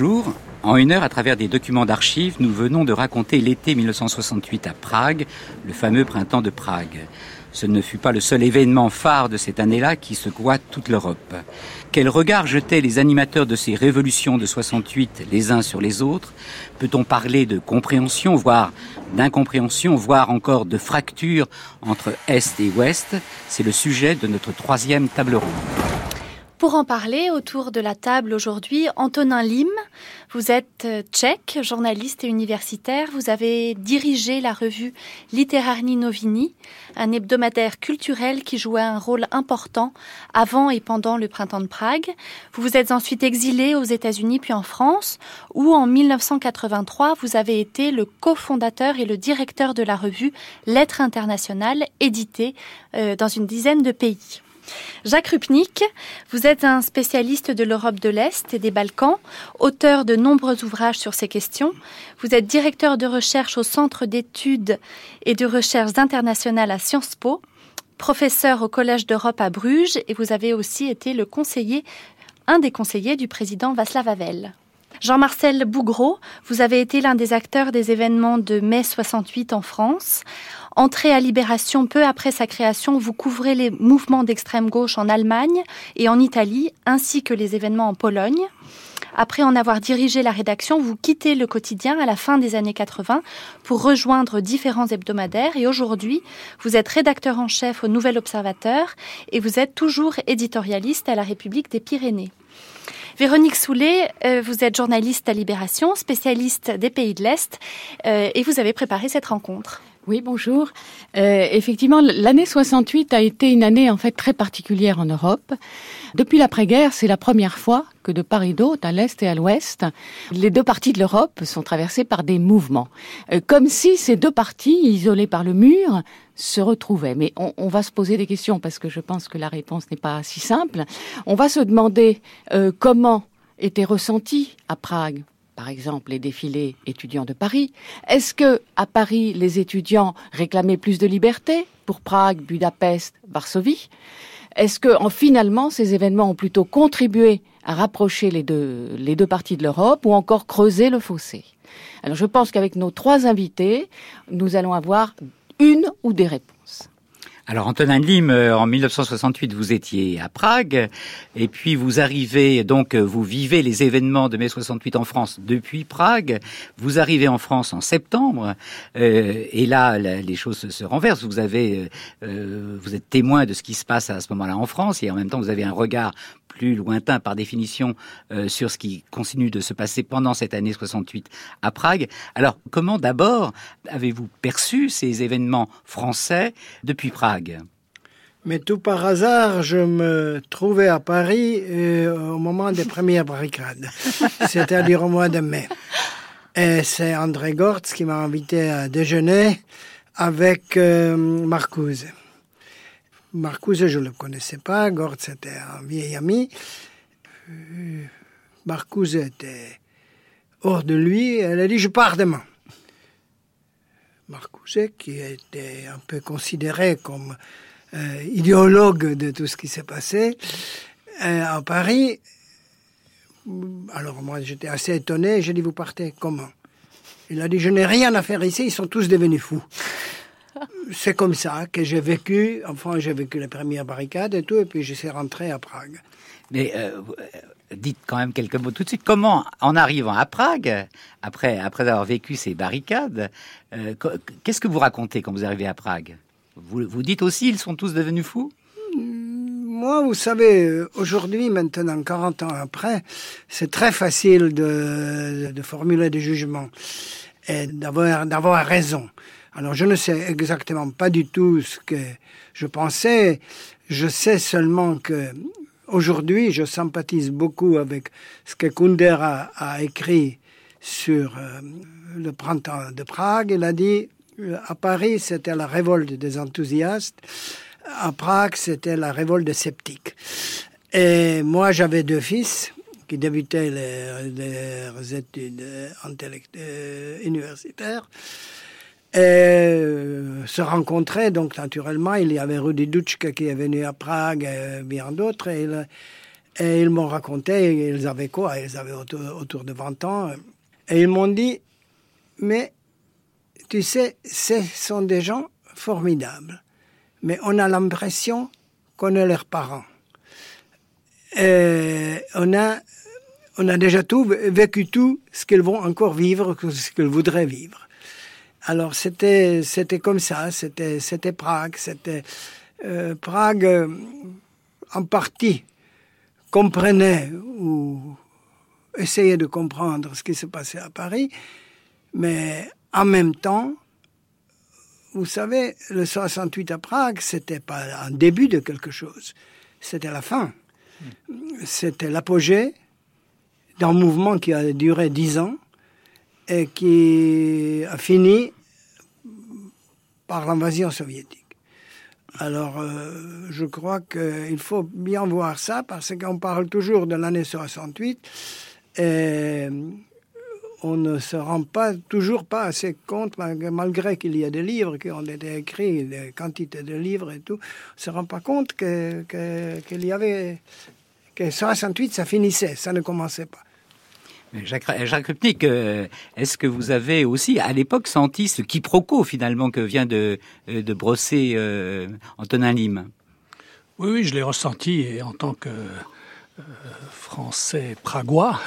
Bonjour. En une heure, à travers des documents d'archives, nous venons de raconter l'été 1968 à Prague, le fameux printemps de Prague. Ce ne fut pas le seul événement phare de cette année-là qui secoua toute l'Europe. Quel regard jetaient les animateurs de ces révolutions de 68 les uns sur les autres? Peut-on parler de compréhension, voire d'incompréhension, voire encore de fracture entre Est et Ouest? C'est le sujet de notre troisième table ronde. Pour en parler autour de la table aujourd'hui, Antonin Lim, vous êtes euh, tchèque, journaliste et universitaire. Vous avez dirigé la revue Literarni Novini, un hebdomadaire culturel qui jouait un rôle important avant et pendant le printemps de Prague. Vous vous êtes ensuite exilé aux États-Unis puis en France, où en 1983, vous avez été le cofondateur et le directeur de la revue Lettres internationales, éditée euh, dans une dizaine de pays. Jacques Rupnik, vous êtes un spécialiste de l'Europe de l'Est et des Balkans, auteur de nombreux ouvrages sur ces questions. Vous êtes directeur de recherche au Centre d'études et de recherche internationales à Sciences Po, professeur au Collège d'Europe à Bruges et vous avez aussi été le un des conseillers du président Václav Havel. Jean-Marcel Bougreau, vous avez été l'un des acteurs des événements de mai 68 en France. Entré à Libération peu après sa création, vous couvrez les mouvements d'extrême gauche en Allemagne et en Italie, ainsi que les événements en Pologne. Après en avoir dirigé la rédaction, vous quittez le quotidien à la fin des années 80 pour rejoindre différents hebdomadaires et aujourd'hui, vous êtes rédacteur en chef au Nouvel Observateur et vous êtes toujours éditorialiste à la République des Pyrénées. Véronique Soulet, euh, vous êtes journaliste à Libération, spécialiste des pays de l'Est, euh, et vous avez préparé cette rencontre. Oui, bonjour. Euh, effectivement, l'année 68 a été une année en fait très particulière en Europe. Depuis l'après-guerre, c'est la première fois que de part et d'autre, à l'est et à l'ouest, les deux parties de l'Europe sont traversées par des mouvements, euh, comme si ces deux parties, isolées par le mur, se retrouvaient. Mais on, va se poser des questions parce que je pense que la réponse n'est pas si simple. On va se demander euh, comment était ressenti à Prague par exemple les défilés étudiants de Paris Est-ce que à Paris les étudiants réclamaient plus de liberté pour Prague, Budapest, Varsovie? Est-ce que en, finalement ces événements ont plutôt contribué à rapprocher les deux, les deux parties de l'Europe ou encore creuser le fossé? Alors je pense qu'avec nos trois invités, nous allons avoir une ou des réponses. Alors Antonin Lim, euh, en 1968, vous étiez à Prague, et puis vous arrivez, donc euh, vous vivez les événements de mai 68 en France depuis Prague. Vous arrivez en France en septembre, euh, et là les choses se renversent. Vous avez, vous êtes témoin de ce qui se passe à ce moment-là en France, et en même temps vous avez un regard plus lointain par définition euh, sur ce qui continue de se passer pendant cette année 68 à Prague. Alors, comment d'abord avez-vous perçu ces événements français depuis Prague? Mais tout par hasard, je me trouvais à Paris euh, au moment des premières barricades, c'est-à-dire au mois de mai. Et c'est André Gortz qui m'a invité à déjeuner avec euh, Marcuse. Marcuse, je ne le connaissais pas. Gord, c'était un vieil ami. Euh, Marcuse était hors de lui. Elle a dit, je pars demain. Marcuse, qui était un peu considéré comme euh, idéologue de tout ce qui s'est passé euh, à Paris. Alors moi, j'étais assez étonné. J'ai dit, vous partez comment? Il a dit, je n'ai rien à faire ici. Ils sont tous devenus fous c'est comme ça que j'ai vécu. Enfin, j'ai vécu les premières barricades et tout, et puis je suis rentré à Prague. Mais euh, dites quand même quelques mots tout de suite. Comment, en arrivant à Prague, après, après avoir vécu ces barricades, euh, qu'est-ce que vous racontez quand vous arrivez à Prague? Vous, vous dites aussi, ils sont tous devenus fous? Moi, vous savez, aujourd'hui, maintenant, 40 ans après, c'est très facile de, de formuler des jugements et d'avoir, d'avoir raison. Alors je ne sais exactement pas du tout ce que je pensais. Je sais seulement que aujourd'hui, je sympathise beaucoup avec ce que Kundera a, écrit sur euh, le printemps de Prague. Il a dit euh, à Paris, c'était la révolte des enthousiastes. À Prague, c'était la révolte des sceptiques. Et moi, j'avais deux fils qui débutaient les, études euh, universitaires. Euh, se rencontraient. Donc, naturellement, il y avait Rudi Dutschke qui est venu à Prague et bien d'autres. Et, ils m'ont raconté, ils avaient quoi? Ils avaient autour, autour, de 20 ans. Et ils m'ont dit, mais tu sais, ce sont des gens formidables. Mais on a l'impression qu'on est leurs parents. Et on a, on a déjà tout vécu tout ce qu'ils vont encore vivre, ce qu'ils voudraient vivre. Alors c'était c'était comme ça, c'était c'était Prague, c'était euh, Prague euh, en partie comprenait ou essayait de comprendre ce qui se passait à Paris, mais en même temps, vous savez, le 68 à Prague, c'était pas un début de quelque chose, c'était la fin. C'était l'apogée d'un mouvement qui a duré dix ans et qui a fini par l'invasion soviétique. Alors, euh, je crois qu'il faut bien voir ça parce qu'on parle toujours de l'année 68 et on ne se rend pas toujours pas assez compte, malgré qu'il y a des livres qui ont été écrits, des quantités de livres et tout, on ne se rend pas compte qu'il que, qu'il y avait que 68 ça finissait, ça ne commençait pas. Jacques, Jacques euh, est-ce que vous avez aussi, à l'époque, senti ce quiproquo finalement que vient de, euh, brosser euh, Antonin Lim Oui, oui, je l'ai ressenti et en tant que français pragois,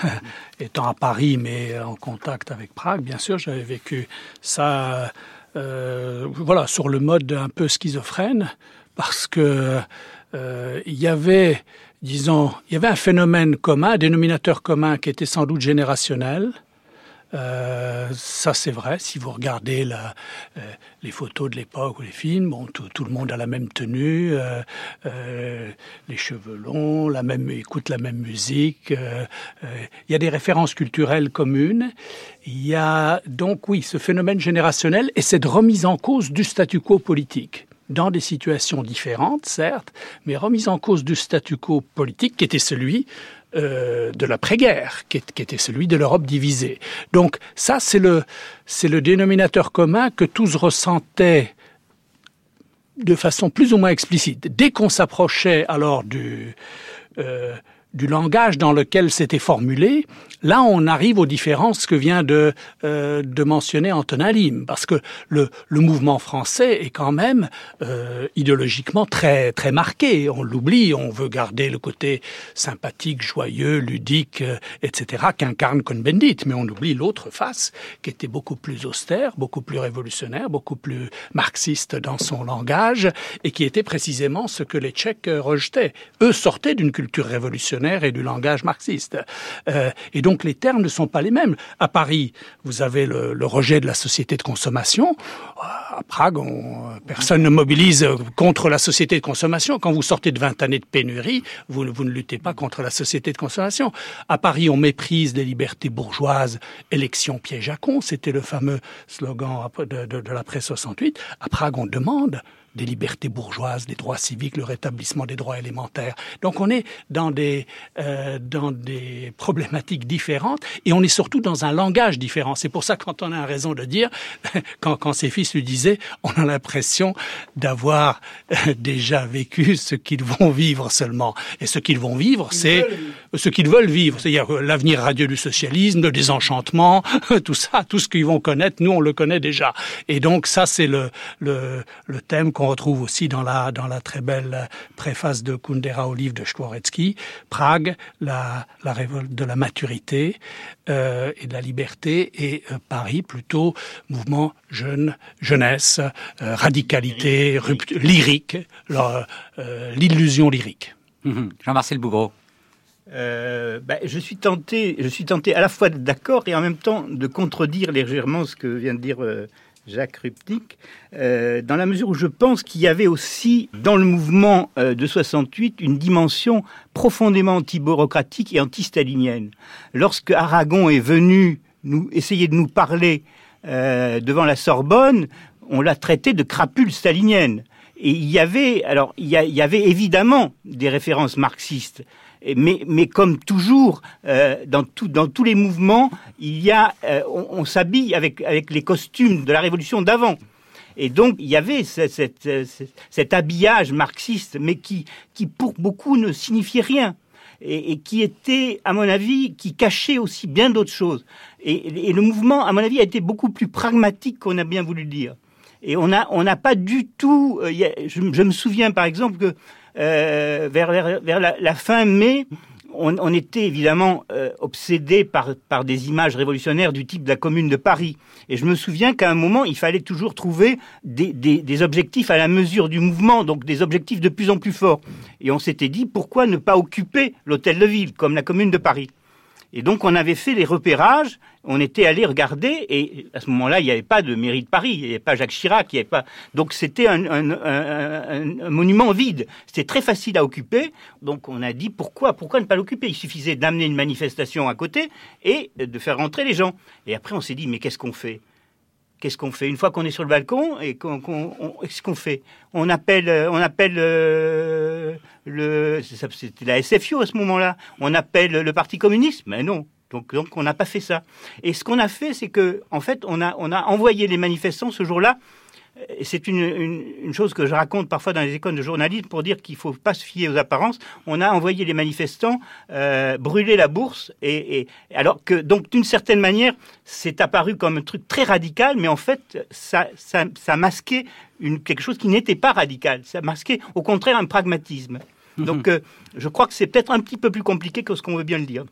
étant à Paris mais en contact avec Prague, bien sûr, j'avais vécu ça, voilà, sur le mode un peu schizophrène, parce que il y avait disons, il y avait un phénomène commun, un dénominateur commun qui était sans doute générationnel. Euh, ça c'est vrai. Si vous regardez la, euh, les photos de l'époque ou les films, bon, tout, tout, le monde a la même tenue, euh, euh les cheveux longs, la même, écoute la même musique. Euh, il y a des références culturelles communes. Il y a donc oui ce phénomène générationnel et cette remise en cause du statu quo politique dans des situations différentes, certes, mais remise en cause du statu quo politique qui était celui euh, de l'après-guerre, qui, était celui de l'Europe divisée. Donc ça, c'est le, le dénominateur commun que tous ressentaient de façon plus ou moins explicite. Dès qu'on s'approchait alors du, euh, du langage dans lequel c'était formulé, là on arrive aux différences que vient de, euh, de mentionner Antonin Lim, parce que le, le mouvement français est quand même euh, idéologiquement très très marqué. On l'oublie, on veut garder le côté sympathique, joyeux, ludique, euh, etc. qu'incarne Cohn-Bendit, mais on oublie l'autre face qui était beaucoup plus austère, beaucoup plus révolutionnaire, beaucoup plus marxiste dans son langage, et qui était précisément ce que les Tchèques rejetaient. Eux sortaient d'une culture révolutionnaire et du langage marxiste. Euh, et donc les termes ne sont pas les mêmes. À Paris, vous avez le, rejet de la société de consommation. À Prague, on, personne ne mobilise contre la société de consommation. Quand vous sortez de 20 années de pénurie, vous, vous ne luttez pas contre la société de consommation. À Paris, on méprise les libertés bourgeoises. Élection piège à con, c'était le fameux slogan de, de, de l'après 68. À Prague, on demande des libertés bourgeoises, des droits civiques, le rétablissement des droits élémentaires. Donc on est dans des, euh, dans des problématiques différentes et on est surtout dans un langage différent. C'est pour ça quand on a raison de dire, quand, quand ses fils lui disaient, on a l'impression d'avoir euh, déjà vécu ce qu'ils vont vivre seulement. Et ce qu'ils vont vivre, c'est ce qu'ils veulent vivre, c'est-à-dire euh, l'avenir radieux du socialisme, le désenchantement, tout ça, tout ce qu'ils vont connaître, nous on le connaît déjà. Et donc ça c'est le, le, le thème qu'on retrouve aussi dans la, dans la très belle préface de Kundera au livre de Chkworetsky, Prague, la, la révolte de la maturité euh, et de la liberté, et euh, Paris, plutôt mouvement jeune, jeunesse, euh, radicalité, rupture, lyrique, euh, l'illusion lyrique. Mmh Jean-Marcel Bougreau. Euh, ben, je suis tenté, je suis tenté à la fois d'accord et en même temps de contredire légèrement ce que vient de dire euh, Jacques Rupnik, euh, dans la mesure où je pense qu'il y avait aussi dans le mouvement euh, de 68 une dimension profondément anti-bureaucratique et anti-stalinienne. Lorsque Aragon est venu nous essayer de nous parler euh, devant la Sorbonne, on l'a traité de crapule stalinienne. Et il y avait, alors, il y, a, il y avait évidemment des références marxistes, mais, comme toujours, euh, dans, tous les mouvements, il y a, euh, on, s'habille avec, les costumes de la révolution d'avant. Et donc, il y avait cet habillage marxiste, mais qui, pour beaucoup, ne signifiait rien. Et, qui était, à mon avis, qui cachait aussi bien d'autres choses. Et, le mouvement, à mon avis, a été beaucoup plus pragmatique qu'on a bien voulu dire. Et on n'a pas du tout. Euh, je, me souviens, par exemple, que euh, vers, la, fin mai, on, était évidemment euh, obsédé par, par des images révolutionnaires du type de la Commune de Paris. Et je me souviens qu'à un moment, il fallait toujours trouver des, des, objectifs à la mesure du mouvement, donc des objectifs de plus en plus forts. Et on s'était dit, pourquoi ne pas occuper l'hôtel de ville, comme la Commune de Paris? Et donc on avait fait les repérages, on était allé regarder, et à ce moment-là, il n'y avait pas de mairie de Paris, il n'y avait pas Jacques Chirac, il n'y avait pas. Donc c'était un, monument vide. C'était très facile à occuper. Donc on a dit pourquoi, pourquoi ne pas l'occuper? Il suffisait d'amener une manifestation à côté et de faire rentrer les gens. Et après on s'est dit mais qu'est-ce qu'on fait? Qu'est-ce qu'on fait? Une fois qu'on est sur le balcon, et qu'on, qu'est-ce qu'on fait? On appelle, euh, on appelle euh, le, c'était la SFIO à ce moment-là. On appelle le Parti communiste? Mais non. Donc, donc on n'a pas fait ça. Et ce qu'on a fait, c'est que, en fait, on a, on a envoyé les manifestants ce jour-là c'est une, chose que je raconte parfois dans les écoles de journalisme pour dire qu'il ne faut pas se fier aux apparences. On a envoyé les manifestants euh, brûler la bourse, et, alors que donc d'une certaine manière, c'est apparu comme un truc très radical, mais en fait, ça, ça, masquait une, quelque chose qui n'était pas radical. Ça masquait au contraire un pragmatisme. Mhm. Donc, euh, je crois que c'est peut-être un petit peu plus compliqué que ce qu'on veut bien le dire.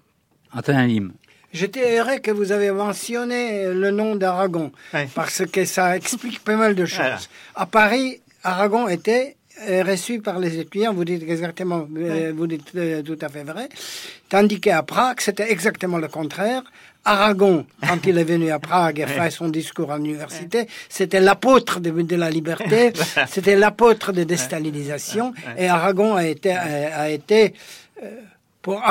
Antonin Lim. J'étais heureux que vous avez mentionné le nom d'Aragon, parce que ça explique pas mal de choses. À Paris, Aragon était euh, reçu par les étudiants, vous dites exactement, euh, vous dites euh, tout à fait vrai, tandis qu'à Prague, c'était exactement le contraire. Aragon, quand il est venu à Prague et fait son discours à l'université, c'était l'apôtre de, la liberté, c'était l'apôtre de déstalinisation, et Aragon a été, a, été pour,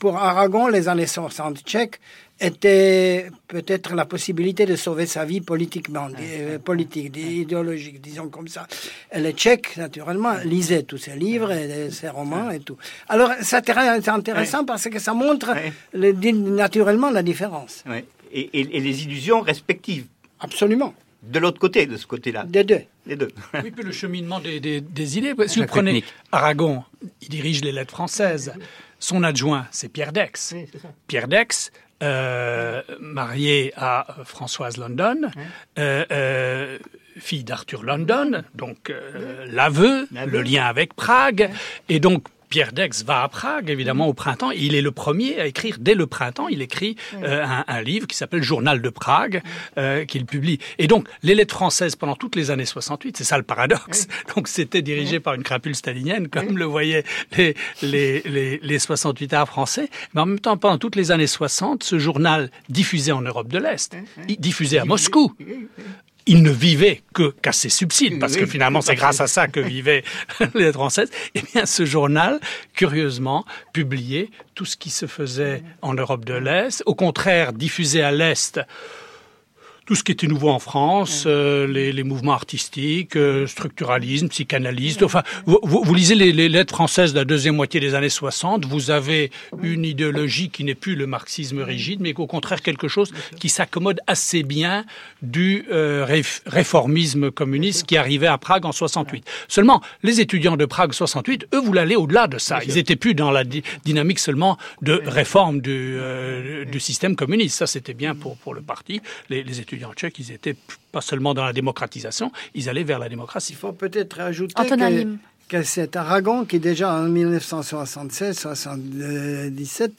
pour Aragon, les années 60 tchèques étaient peut-être la possibilité de sauver sa vie politiquement, euh, politique, idéologique, disons comme ça. Et les Tchèques, naturellement, lisaient tous ses livres et ses romans et tout. Alors, c'est intéressant parce que ça montre naturellement la différence. Et, et, les illusions respectives. Absolument. De l'autre côté, de ce côté-là. Des deux. Des deux. oui, puis le cheminement des, des, des idées. Si vous prenez Aragon, il dirige les lettres françaises. Son adjoint, c'est Pierre Dex. Pierre Dex, euh, marié à Françoise London, euh, euh, fille d'Arthur London, donc l'aveu, le lien avec Prague, et donc Pierre Dex va à Prague, évidemment, au printemps. Il est le premier à écrire, dès le printemps, il écrit euh, un, livre qui s'appelle Journal de Prague, euh, qu'il publie. Et donc, les lettres françaises, pendant toutes les années 68, c'est ça le paradoxe. Donc, c'était dirigé par une crapule stalinienne, comme le voyaient les, les, les, les 68 arts français. Mais en même temps, pendant toutes les années 60, ce journal diffusé en Europe de l'Est, diffusé à Moscou, il ne vivait que qu'à ses subsides, parce que finalement c'est grâce à ça que vivaient les Françaises. Eh bien, ce journal, curieusement, publiait tout ce qui se faisait en Europe de l'Est. Au contraire, diffusé à l'Est tout ce qui était nouveau en France, euh, les, les, mouvements artistiques, euh, structuralisme, psychanalyste. Enfin, vous, vous, lisez les, les, lettres françaises de la deuxième moitié des années 60, vous avez une idéologie qui n'est plus le marxisme rigide, mais qu'au contraire quelque chose qui s'accommode assez bien du euh, réformisme communiste qui arrivait à Prague en 68. Seulement, les étudiants de Prague 68, eux, voulaient aller au-delà de ça. Ils étaient plus dans la dynamique seulement de réforme du, du système communiste. Ça, c'était bien pour, pour le parti. Les, les étudiants en Tchèque, ils étaient pas seulement dans la démocratisation, ils allaient vers la démocratie. Il faut peut-être ajouter que, cet Aragon, qui déjà en 1976-77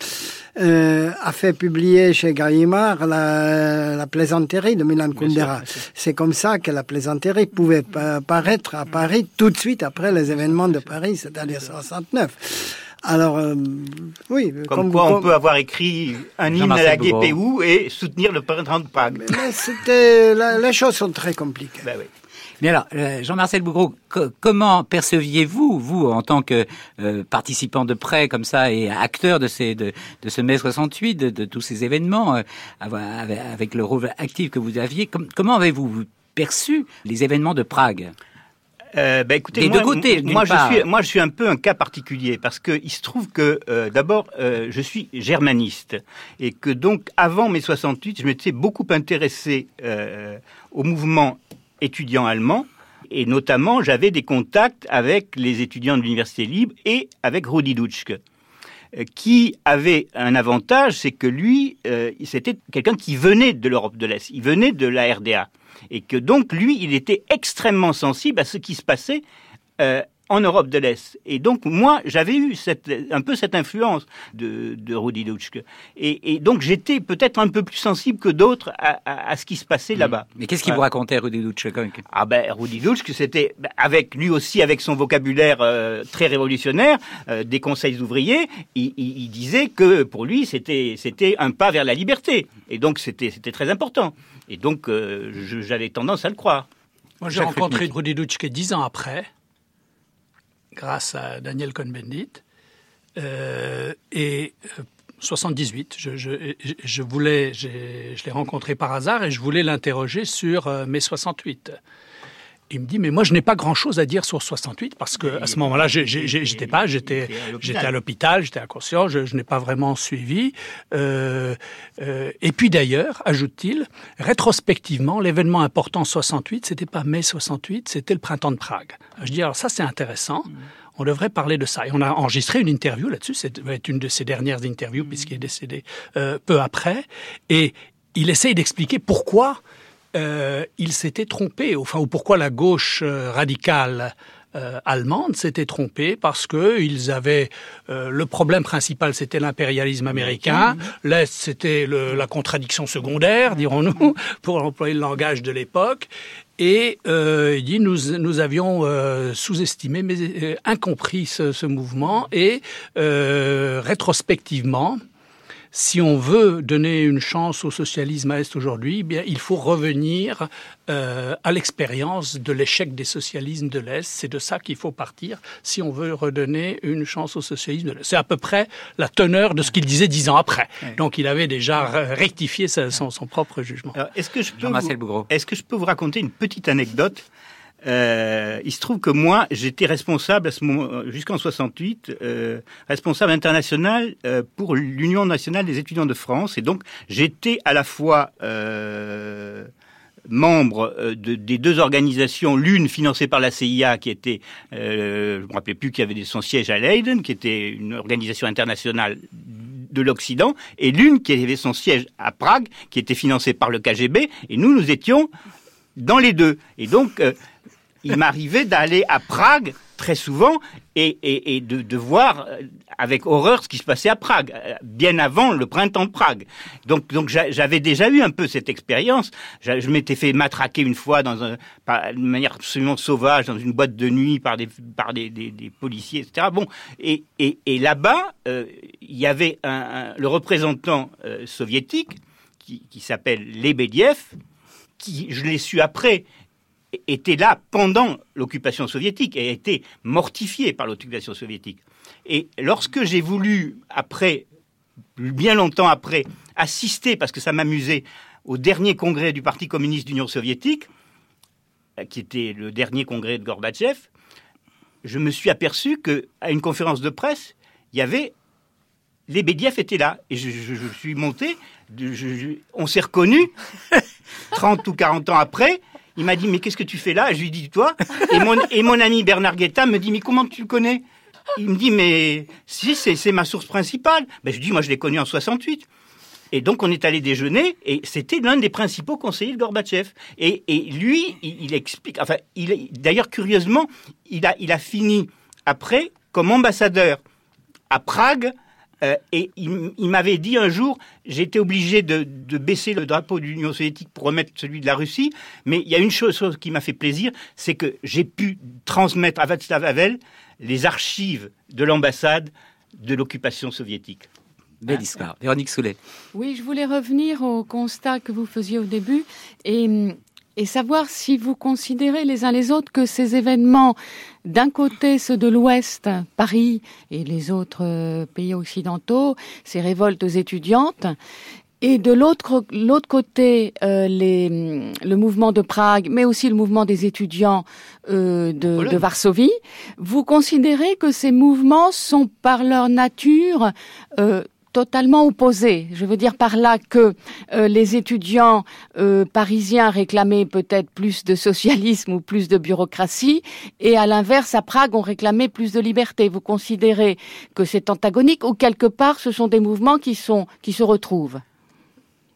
euh, a fait publier chez Gallimard la, plaisanterie de Milan Kundera. C'est comme ça que la plaisanterie pouvait paraître à Paris tout de suite après les événements de Paris, c'est-à-dire 69. Alors, euh, oui. Comme, quoi, on peut avoir écrit un hymne à la GPU et soutenir le printemps de Prague. Mais, c'était, les choses sont très compliquées. Ben oui. Mais alors, euh, Jean-Marcel Bougreau, comment perceviez-vous, vous, en tant que euh, participant de près comme ça et acteur de, ces, de, de ce mai 68, de, de tous ces événements, avec le rôle actif que vous aviez, comment avez-vous perçu les événements de Prague? Euh, bah, écoutez, Des moi, deux côtés, moi je suis, moi je suis un peu un cas particulier parce que il se trouve que euh, d'abord euh, je suis germaniste et que donc avant mai 68, je m'étais beaucoup intéressé euh, au mouvement étudiant allemand et notamment j'avais des contacts avec les étudiants de l'université libre et avec Rudi Dutschke qui avait un avantage, c'est que lui, c'était quelqu'un qui venait de l'Europe de l'Est, il venait de la RDA, et que donc lui, il était extrêmement sensible à ce qui se passait euh, en Europe de l'Est. Et donc moi, j'avais eu cette, un peu cette influence de, de Rudi Dutschke, et, et donc j'étais peut-être un peu plus sensible que d'autres à, à- à ce qui se passait là-bas. Mais qu'est-ce qu'il vous racontait, Rudy Dutschke Ah ben Rudi Dutschke, c'était avec lui aussi avec son vocabulaire euh, très révolutionnaire euh, des conseils ouvriers, il, il- il disait que pour lui c'était c'était un pas vers la liberté et donc c'était c'était très important et donc euh, j'avais tendance à le croire. Moi, j'ai rencontré. Rudi Dutschke dix ans après, grâce à Daniel Cohn-Bendit. Euh, et euh, 78, je, je, je- je voulais, je l'ai rencontré par hasard et je voulais l'interroger sur euh, mai 68. Il me dit, mais moi, je n'ai pas grand-chose à dire sur 68 parce que à ce moment-là, j'ai- j'étais pas, j'étais, à l'hôpital. j'étais à l'hôpital, j'étais inconscient, je, je n'ai pas vraiment suivi. Euh, euh, et puis d'ailleurs, ajoute-t-il, rétrospectivement, l'événement important 68, c'était pas mai 68, c'était le printemps de Prague. Je dis, alors ça, c'est intéressant. On devrait parler de ça. Et on a enregistré une interview là-dessus. C'est va être une de ses dernières interviews puisqu'il est décédé euh, peu après. Et il essaye d'expliquer pourquoi euh, il s'était trompé, enfin, ou pourquoi la gauche euh, radicale euh, allemande s'était trompée parce que ils avaient euh, le problème principal c'était l'impérialisme américain, l'est c'était le- la contradiction secondaire dirons-nous pour employer le langage de l'époque. Et euh, il dit nous nous avions euh, sous-estimé mais euh, incompris ce, ce mouvement. Et euh, rétrospectivement si on veut donner une chance au socialisme à l'Est aujourd'hui, eh bien, il faut revenir euh, à l'expérience de l'échec des socialismes de l'Est. C'est de ça qu'il faut partir si on veut redonner une chance au socialisme de l'Est. C'est à peu près la teneur de ce qu'il disait dix ans après. Donc il avait déjà rectifié sa- son, son propre jugement. Est-ce que je peux vous- est-ce que je peux vous raconter une petite anecdote Euh, il se trouve que moi, j'étais responsable à ce moment, jusqu'en 68, euh, responsable international euh, pour l'Union nationale des étudiants de France, et donc j'étais à la fois euh, membre de- des deux organisations, l'une financée par la CIA, qui était, je me rappelais plus, qui avait son siège à Leiden, qui était une organisation internationale de l'Occident, et l'une qui avait son siège à Prague, qui était financée par le KGB, et nous, nous étions dans les deux. Et donc, il m'arrivait d'aller à Prague très souvent et, de, voir euh, avec horreur ce qui se passait à Prague, euh, bien avant le printemps de Prague. Donc, donc j'a- j'avais déjà eu un peu cette expérience. Je m'étais fait matraquer une fois dans manière absolument sauvage dans une boîte de nuit par des, policiers, etc. Bon, et, là-bas, euh, il y avait le représentant soviétique qui, qui s'appelle Lebediev, qui, je l'ai su après, était là pendant l'occupation soviétique et a été mortifié par l'occupation soviétique. Et lorsque j'ai voulu, après, bien longtemps après, assister, parce que ça m'amusait, au dernier congrès du Parti communiste d'Union soviétique, euh, qui était le dernier congrès de Gorbatchev, je me suis aperçu que à une conférence de presse, il y avait Lebediev était là et je, je- je suis monté. je- on s'est reconnus 30 ou 40 ans après. Il m'a dit mais qu'est-ce que tu fais là? Je lui dis toi. Et mon, ami Bernard Guetta me dit mais comment tu le connais? Il me dit mais si c'est ma source principale. Ben je dis moi je l'ai connu en 68. Et donc on est allé déjeuner et c'était l'un des principaux conseillers de Gorbatchev. Et, lui, il, explique, enfin, il, d'ailleurs curieusement, il a, il a fini après comme ambassadeur à Prague. Euh, et il, il m'avait dit un jour, j'ai été obligé de, de baisser le drapeau de l'Union soviétique pour remettre celui de la Russie. Mais il y a une chose, chose qui m'a fait plaisir, c'est que j'ai pu transmettre à Václav Havel les archives de l'ambassade de l'occupation soviétique. Belle histoire. Véronique Soulet. Oui, je voulais revenir au constat que vous faisiez au début et, et savoir si vous considérez les uns les autres que ces événements, d'un côté ceux de l'Ouest, Paris et les autres euh, pays occidentaux, ces révoltes étudiantes, Et de l'autre l'autre côté, euh, les, le mouvement de Prague, mais aussi le mouvement des étudiants euh, de, de, Varsovie, vous considérez que ces mouvements sont par leur nature euh, totalement opposés. Je veux dire par là que euh, les étudiants euh, parisiens réclamaient peut-être plus de socialisme ou plus de bureaucratie, et à l'inverse, à Prague, on réclamait plus de liberté. Vous considérez que c'est antagonique ou quelque part, ce sont des mouvements qui sont qui se retrouvent?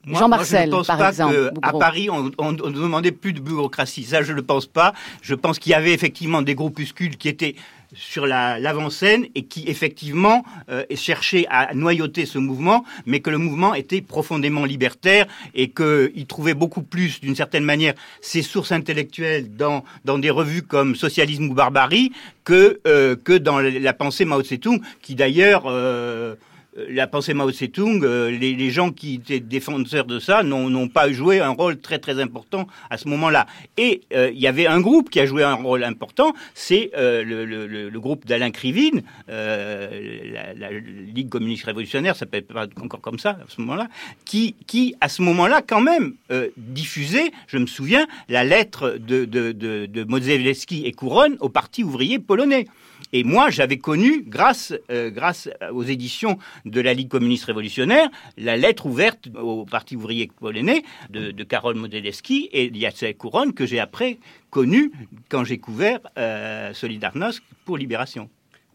Jean-Marcel, par pas exemple. à Paris, on, on, on, demandait plus de bureaucratie. Ça, je ne le pense pas. Je pense qu'il y avait effectivement des groupuscules qui étaient sur l'avant-scène et qui effectivement euh, cherchaient à noyauter ce mouvement, mais que le mouvement était profondément libertaire et qu'il trouvait beaucoup plus, d'une certaine manière, ses sources intellectuelles dans, dans des revues comme Socialisme ou Barbarie que, euh, que dans la pensée Mao Tse-tung, qui d'ailleurs... Euh, la pensée Mao Tse-tung, euh, les, gens qui étaient défenseurs de ça n'ont pas joué un rôle très très important à ce moment-là. Et euh, il y avait un groupe qui a joué un rôle important, c'est euh, le, groupe d'Alain Krivine, la, Ligue communiste révolutionnaire, ça s'appelle pas encore comme ça à ce moment-là, qui, qui à ce moment-là quand même diffusait, je me souviens, la lettre de, de, de, de et Couronne au Parti ouvrier polonais. Et moi, j'avais connu, grâce, euh, grâce aux éditions de la Ligue communiste révolutionnaire, la lettre ouverte au Parti ouvrier polonais de, de Karol Modzelewski et Jacek Couronne, que j'ai après connu quand j'ai couvert euh, Solidarność pour Libération.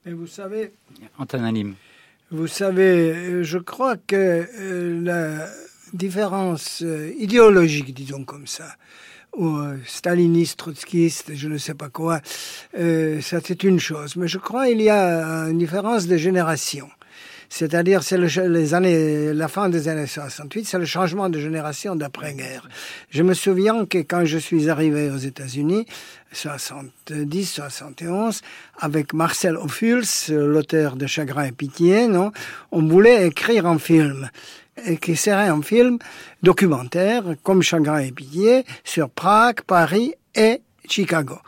Et vous savez, Antonin Vous savez, je crois que euh, la différence idéologique, disons comme ça, ou euh, staliniste, trotskiste, je ne sais pas quoi, euh, ça c'est une chose. Mais je crois qu'il y a une différence de génération. C'est-à-dire, c'est les années, la fin des années 68, c'est le changement de génération d'après-guerre. Je me souviens que quand je suis arrivé aux États-Unis, 70, 71, avec Marcel Ophuls, l'auteur de Chagrin et Pitié, non, on voulait écrire un film qui serait un film documentaire, comme Chagrin et Pitié, sur Prague, Paris et Chicago,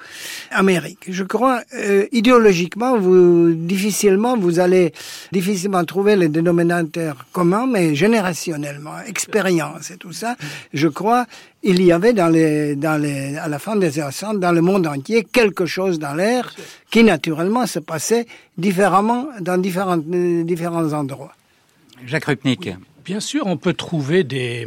Amérique. Je crois, euh, idéologiquement, vous, difficilement, vous allez difficilement trouver les dénominateurs communs, mais générationnellement, expérience et tout ça, je crois, il y avait à la fin des années 60, dans le monde entier, quelque chose dans l'air qui naturellement se passait différemment dans différents, différents endroits. Jacques Rupnik. Bien sûr, on peut trouver des,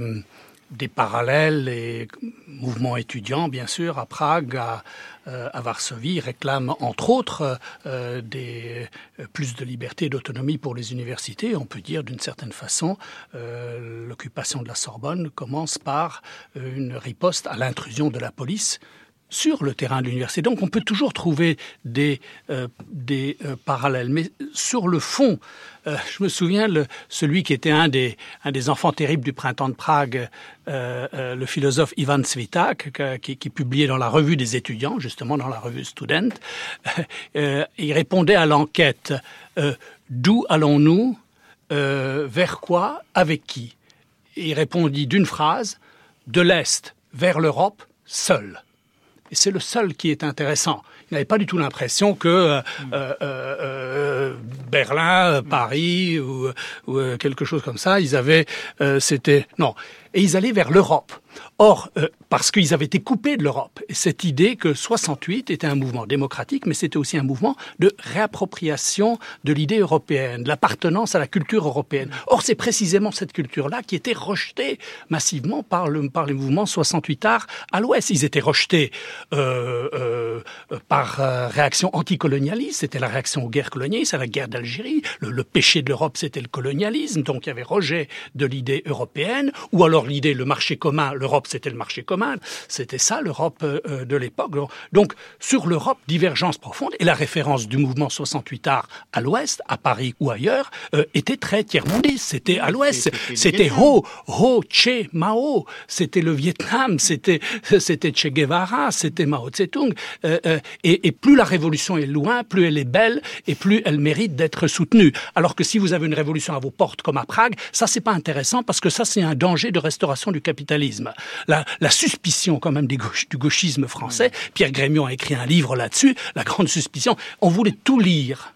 parallèles et mouvements étudiants, bien sûr, à Prague, à, euh, Varsovie, réclament entre autres euh, euh, plus de liberté et d'autonomie pour les universités. On peut dire d'une certaine façon, l'occupation de la Sorbonne commence par une riposte à l'intrusion de la police sur le terrain de l'université. Donc on peut toujours trouver des, euh, des euh, parallèles. Mais sur le fond, euh, je me souviens, celui qui était un des, un des enfants terribles du printemps de Prague, euh, euh, le philosophe Ivan Svitak, qui, qui, publiait dans la revue des étudiants, justement dans la revue Student, il répondait à l'enquête D'où allons-nous Vers quoi Avec qui? Il répondit d'une phrase De l'Est vers l'Europe, seul. C'est le seul qui est intéressant. Il n'avait pas du tout l'impression que euh, euh, euh, Berlin, Paris ou, ou, quelque chose comme ça, ils avaient, c'était non. Et ils allaient vers l'Europe. Or, euh, parce qu'ils avaient été coupés de l'Europe, et cette idée que 68 était un mouvement démocratique, mais c'était aussi un mouvement de réappropriation de l'idée européenne, de l'appartenance à la culture européenne. Or, c'est précisément cette culture-là qui était rejetée massivement par, le, par les mouvements 68 arts à l'Ouest. Ils étaient rejetés euh, euh, par réaction anticolonialiste, c'était la réaction aux guerres colonialistes, à la guerre d'Algérie. Le, le péché de l'Europe, c'était le colonialisme, donc il y avait rejet de l'idée européenne, ou alors l'idée, le marché commun, l'Europe c'était le marché commun, c'était ça l'Europe euh, de l'époque. Donc sur l'Europe, divergence profonde, et la référence du mouvement 68 art à l'ouest, à Paris ou ailleurs, euh, était très tiers-mondiste, c'était à l'ouest, c'était Ho, Ho, Che, Mao, c'était le Vietnam, c'était c'était Che Guevara, c'était Mao Tse-tung, euh, euh, et, et plus la révolution est loin, plus elle est belle, et plus elle mérite d'être soutenue. Alors que si vous avez une révolution à vos portes comme à Prague, ça c'est pas intéressant parce que ça c'est un danger de restauration du capitalisme la, la suspicion quand même du, gauchisme français. Pierre Grémion a écrit un livre là-dessus, La grande suspicion. On voulait tout lire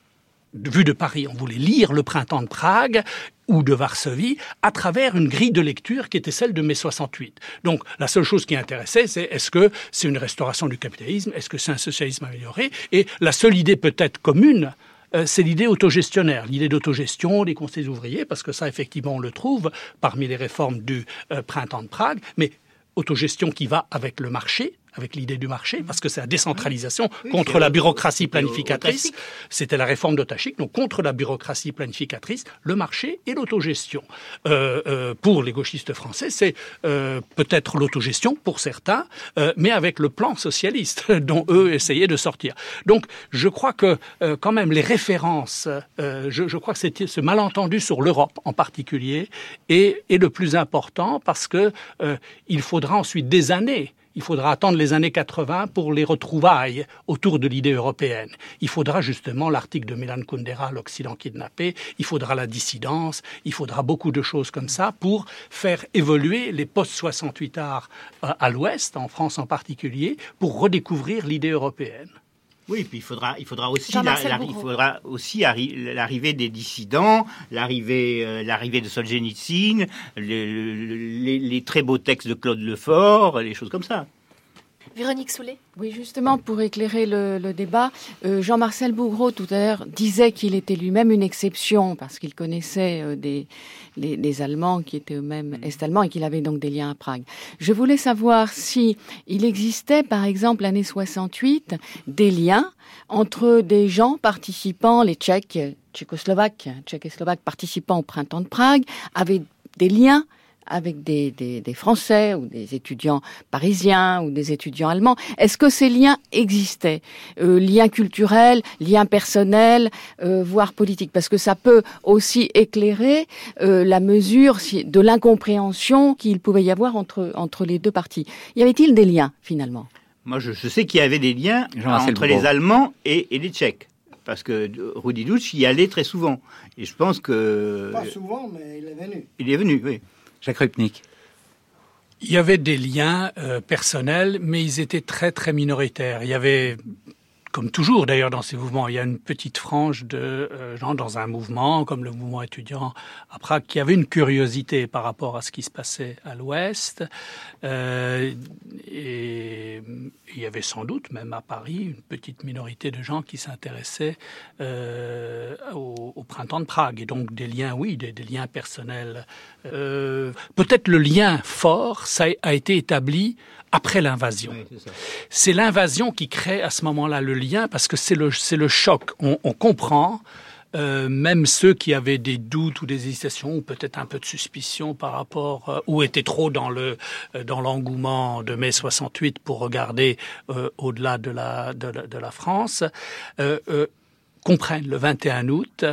vu de Paris, on voulait lire Le printemps de Prague, ou de Varsovie à travers une grille de lecture qui était celle de mai 68. Donc la seule chose qui intéressait, c'est est-ce que c'est une restauration du capitalisme, est-ce que c'est un socialisme amélioré, et la seule idée peut-être commune euh, c'est l'idée autogestionnaire, l'idée d'autogestion des conseils ouvriers, parce que ça, effectivement, on le trouve parmi les réformes du euh, printemps de Prague, mais autogestion qui va avec le marché, avec l'idée du marché, parce que c'est la décentralisation contre la bureaucratie planificatrice. C'était la réforme d'Otachik, donc contre la bureaucratie planificatrice, le marché et l'autogestion. Euh, euh, pour les gauchistes français, c'est euh, peut-être l'autogestion pour certains, euh, mais avec le plan socialiste dont eux essayaient de sortir. Donc, je crois que euh, quand même les références, euh, je, je, crois que c'était ce malentendu sur l'Europe en particulier est, est, le plus important parce que il faudra ensuite des années il faudra attendre les années 80 pour les retrouvailles autour de l'idée européenne. Il faudra justement l'article de Milan Kundera, l'Occident kidnappé, il faudra la dissidence, il faudra beaucoup de choses comme ça pour faire évoluer les post-68 arts à l'Ouest, en France en particulier, pour redécouvrir l'idée européenne. Oui, puis il faudra, il faudra aussi, la, la, il faudra aussi l'arrivée des dissidents, l'arrivée, euh, l'arrivée de Solzhenitsyn, les, les, les, très beaux textes de Claude Lefort, les choses comme ça. Véronique Soulet Oui, justement, pour éclairer le, le débat, euh, Jean-Marcel Bougreau, tout à l'heure, disait qu'il était lui-même une exception parce qu'il connaissait euh, des, les, les, Allemands qui étaient eux-mêmes mm. est-allemands et qu'il avait donc des liens à Prague. Je voulais savoir si il existait, par exemple, l'année 68, des liens entre des gens participant, les Tchèques, Tchécoslovaques, Tchécoslovaques participant au printemps de Prague, avaient des liens avec des, des, des, Français ou des étudiants parisiens ou des étudiants allemands. Est-ce que ces liens existaient? Euh, Liens culturels, liens personnels, euh, voire politiques Parce que ça peut aussi éclairer euh, la mesure de l'incompréhension qu'il pouvait y avoir entre, entre les deux parties. Y avait-il des liens finalement? Moi, je, je sais qu'il y avait des liens entre les Allemands et, et les Tchèques parce que Rudi Dutch y allait très souvent. Et je pense que... Pas souvent, mais il est venu. Il est venu, oui. Jacques Rupnik. Il y avait des liens euh, personnels, mais ils étaient très très minoritaires. Il y avait comme toujours d'ailleurs dans ces mouvements, il y a une petite frange de euh, gens dans un mouvement, comme le mouvement étudiant à Prague, qui avait une curiosité par rapport à ce qui se passait à l'Ouest. Euh, et il y avait sans doute, même à Paris, une petite minorité de gens qui s'intéressaient euh, au, printemps de Prague. Et donc des liens, oui, des, liens personnels. Peut-être le lien fort, ça a été établi après l'invasion. Oui, c'est l'invasion qui crée à ce moment-là le lien parce que c'est le, le choc. On, on comprend, euh, même ceux qui avaient des doutes ou des hésitations ou peut-être un peu de suspicion par rapport euh, ou étaient trop dans le euh, dans l'engouement de mai 68 pour regarder euh, au-delà de la, de la de la France euh, comprennent le 21 août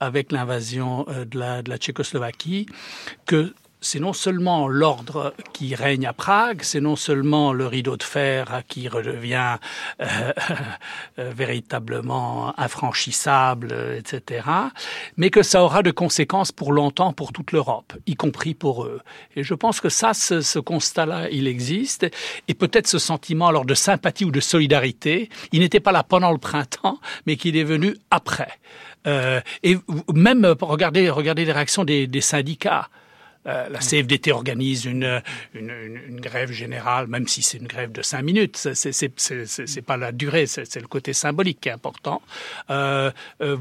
avec l'invasion de la, de la Tchécoslovaquie que c'est non seulement l'ordre qui règne à Prague, c'est non seulement le rideau de fer qui redevient euh, euh, véritablement infranchissable, etc., mais que ça aura de conséquences pour longtemps pour toute l'Europe, y compris pour eux. Et je pense que ça, ce, constat-là, il existe, et peut-être ce sentiment alors de sympathie ou de solidarité, il n'était pas là pendant le printemps, mais qu'il est venu après. Euh, et même regardez, regardez les réactions des syndicats. Euh, la CFDT organise une, une, une, une, grève générale, même si c'est une grève de cinq minutes. C'est pas la durée, c'est le côté symbolique qui est important. Euh, euh,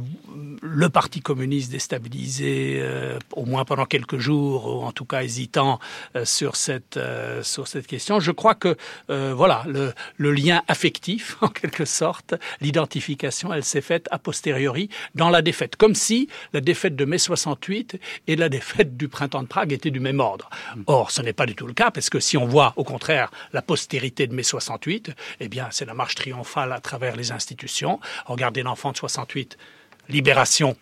le Parti communiste déstabilisé, euh, au moins pendant quelques jours, ou en tout cas hésitant euh, sur cette euh, sur cette question. Je crois que voilà le, le lien affectif, en quelque sorte, l'identification, elle s'est faite a posteriori dans la défaite, comme si la défaite de mai 68 et la défaite du printemps de Prague était du même ordre. Or, ce n'est pas du tout le cas, parce que si on voit au contraire la postérité de mai 68, eh bien, c'est la marche triomphale à travers les institutions. Regardez l'enfant de 68, libération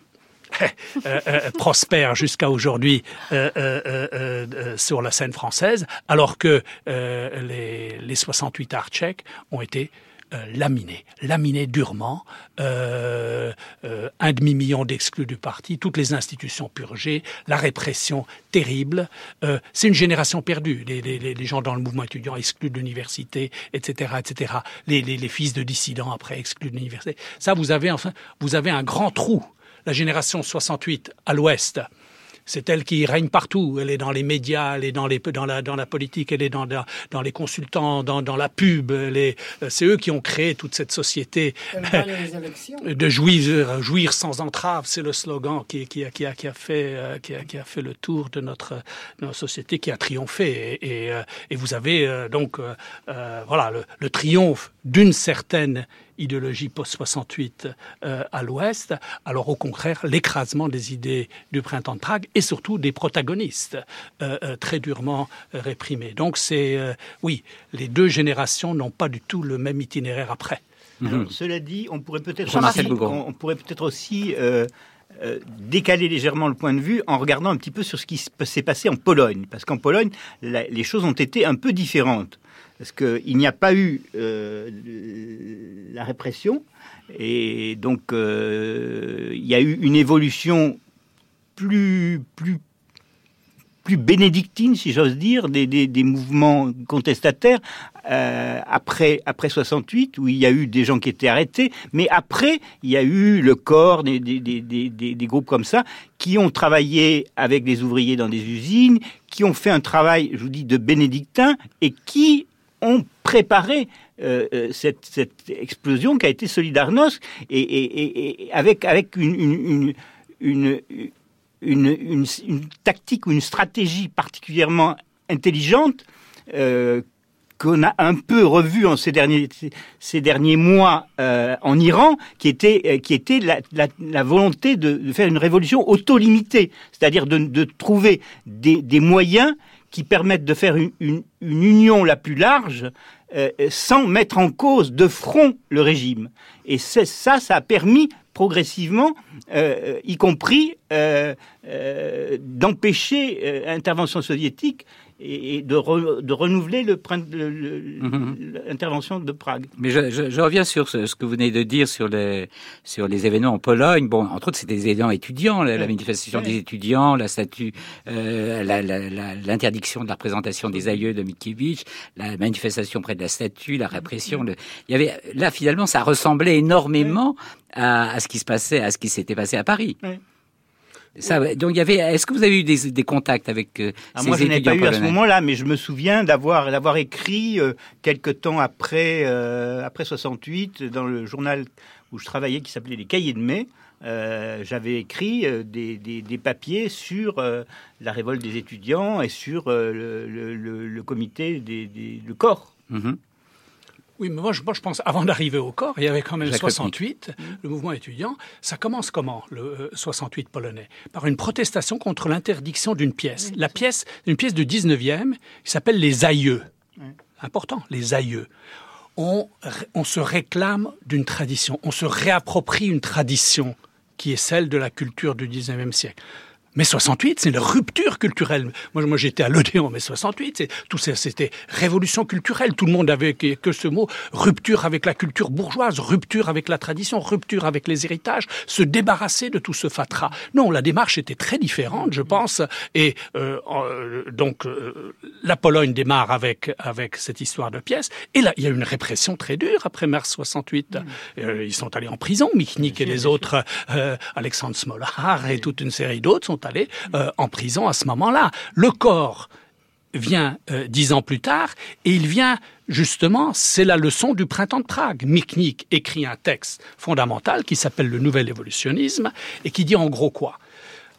euh, euh, prospère jusqu'à aujourd'hui euh, euh, euh, sur la scène française, alors que les, les 68 arts tchèques ont été euh, laminé, laminé durement, euh, euh, un demi-million d'exclus du parti, toutes les institutions purgées, la répression terrible. Euh, c'est une génération perdue. Les, les, les, gens dans le mouvement étudiant exclus de l'université, etc., etc. Les, les, fils de dissidents après exclus de l'université. Ça, vous avez enfin, vous avez un grand trou. La génération 68 à l'Ouest c'est elle qui règne partout. Elle est dans les médias, elle est dans, les, dans, la, dans la politique, elle est dans, dans les consultants, dans, dans la pub. Euh, c'est eux qui ont créé toute cette société de jouir, jouir sans entrave. C'est le slogan qui, qui, qui, a, qui, a fait, euh, qui, a, qui a fait le tour de notre, notre société, qui a triomphé. Et, et, euh, vous avez donc voilà le, le triomphe d'une certaine idéologie post-68 euh, à l'Ouest, alors au contraire l'écrasement des idées du printemps de Prague et surtout des protagonistes euh, euh, très durement réprimés. Donc c'est, oui, les deux générations n'ont pas du tout le même itinéraire après. Mhm. Cela dit, on pourrait peut-être aussi, on, pourrait peut-être aussi décaler légèrement le point de vue en regardant un petit peu sur ce qui s'est passé en Pologne. Parce qu'en Pologne, les choses ont été un peu différentes parce qu'il n'y a pas eu euh, la répression, et donc euh, il y a eu une évolution plus, plus, plus bénédictine, si j'ose dire, des, des, mouvements contestataires euh, après, après 68, où il y a eu des gens qui étaient arrêtés, mais après, il y a eu le corps, des, des, groupes comme ça, qui ont travaillé avec des ouvriers dans des usines, qui ont fait un travail, je vous dis, de bénédictin, et qui ont préparé euh, euh, cette, explosion qui a été Solidarnosc et, et, avec, avec une, une, une, tactique ou une stratégie particulièrement intelligente euh, qu'on a un peu revu en ces derniers, ces derniers mois en Iran, qui était, qui était la, volonté de, faire une révolution auto-limitée, c'est-à-dire de, de, trouver des moyens qui permettent de faire une, union la plus large euh, sans mettre en cause de front le régime. Et ça, ça a permis progressivement, euh, y compris euh, euh d'empêcher euh, l'intervention soviétique et, de, de, renouveler mhm. l'intervention de Prague. Mais je, je, je, reviens sur ce, ce, que vous venez de dire sur les, sur les événements en Pologne. Bon, entre autres, c'était des événements étudiants, la, la manifestation des étudiants, la statue, euh, l'interdiction de la représentation des aïeux de Mickiewicz, la manifestation près de la statue, la répression. Le, il y avait là finalement, ça ressemblait énormément à, à, ce qui se passait, à ce qui s'était passé à Paris. Ça, donc il y avait. Est-ce que vous avez eu des, des contacts avec euh, ah, Moi, je n'ai pas eu à ce moment-là, mais je me souviens d'avoir d'avoir écrit euh, quelque temps après euh, après 68 dans le journal où je travaillais qui s'appelait les Cahiers de mai. Euh, j'avais écrit euh, des, des, des, papiers sur la révolte des étudiants et sur le, le, le, comité des, des le corps. Mm-hmm. Oui, mais moi je, moi, je pense, avant d'arriver au corps, il y avait quand même 68, le mouvement étudiant. Ça commence comment, le 68 euh, polonais? Par une protestation contre l'interdiction d'une pièce. La pièce, une pièce du 19e, qui s'appelle Les Aïeux. Important, les Aïeux. On, on se réclame d'une tradition, on se réapproprie une tradition qui est celle de la culture du 19e siècle. Mais 68, c'est une rupture culturelle. Moi, moi j'étais à l'Odéon, mais 68, tout ça, c'était révolution culturelle. Tout le monde avait que, ce mot rupture avec la culture bourgeoise, rupture avec la tradition, rupture avec les héritages, se débarrasser de tout ce fatras. Non, la démarche était très différente, je pense. Et euh, euh donc, euh, la Pologne démarre avec avec cette histoire de pièces. Et là, il y a une répression très dure après mars 68. Mm. Euh, ils sont allés en prison, Michnik et les autres, euh, Alexandre Smolar et toute une série d'autres sont allés euh, en prison à ce moment-là. Le corps vient euh, dix ans plus tard et il vient justement, c'est la leçon du printemps de Prague. Michnik écrit un texte fondamental qui s'appelle le nouvel évolutionnisme et qui dit en gros quoi?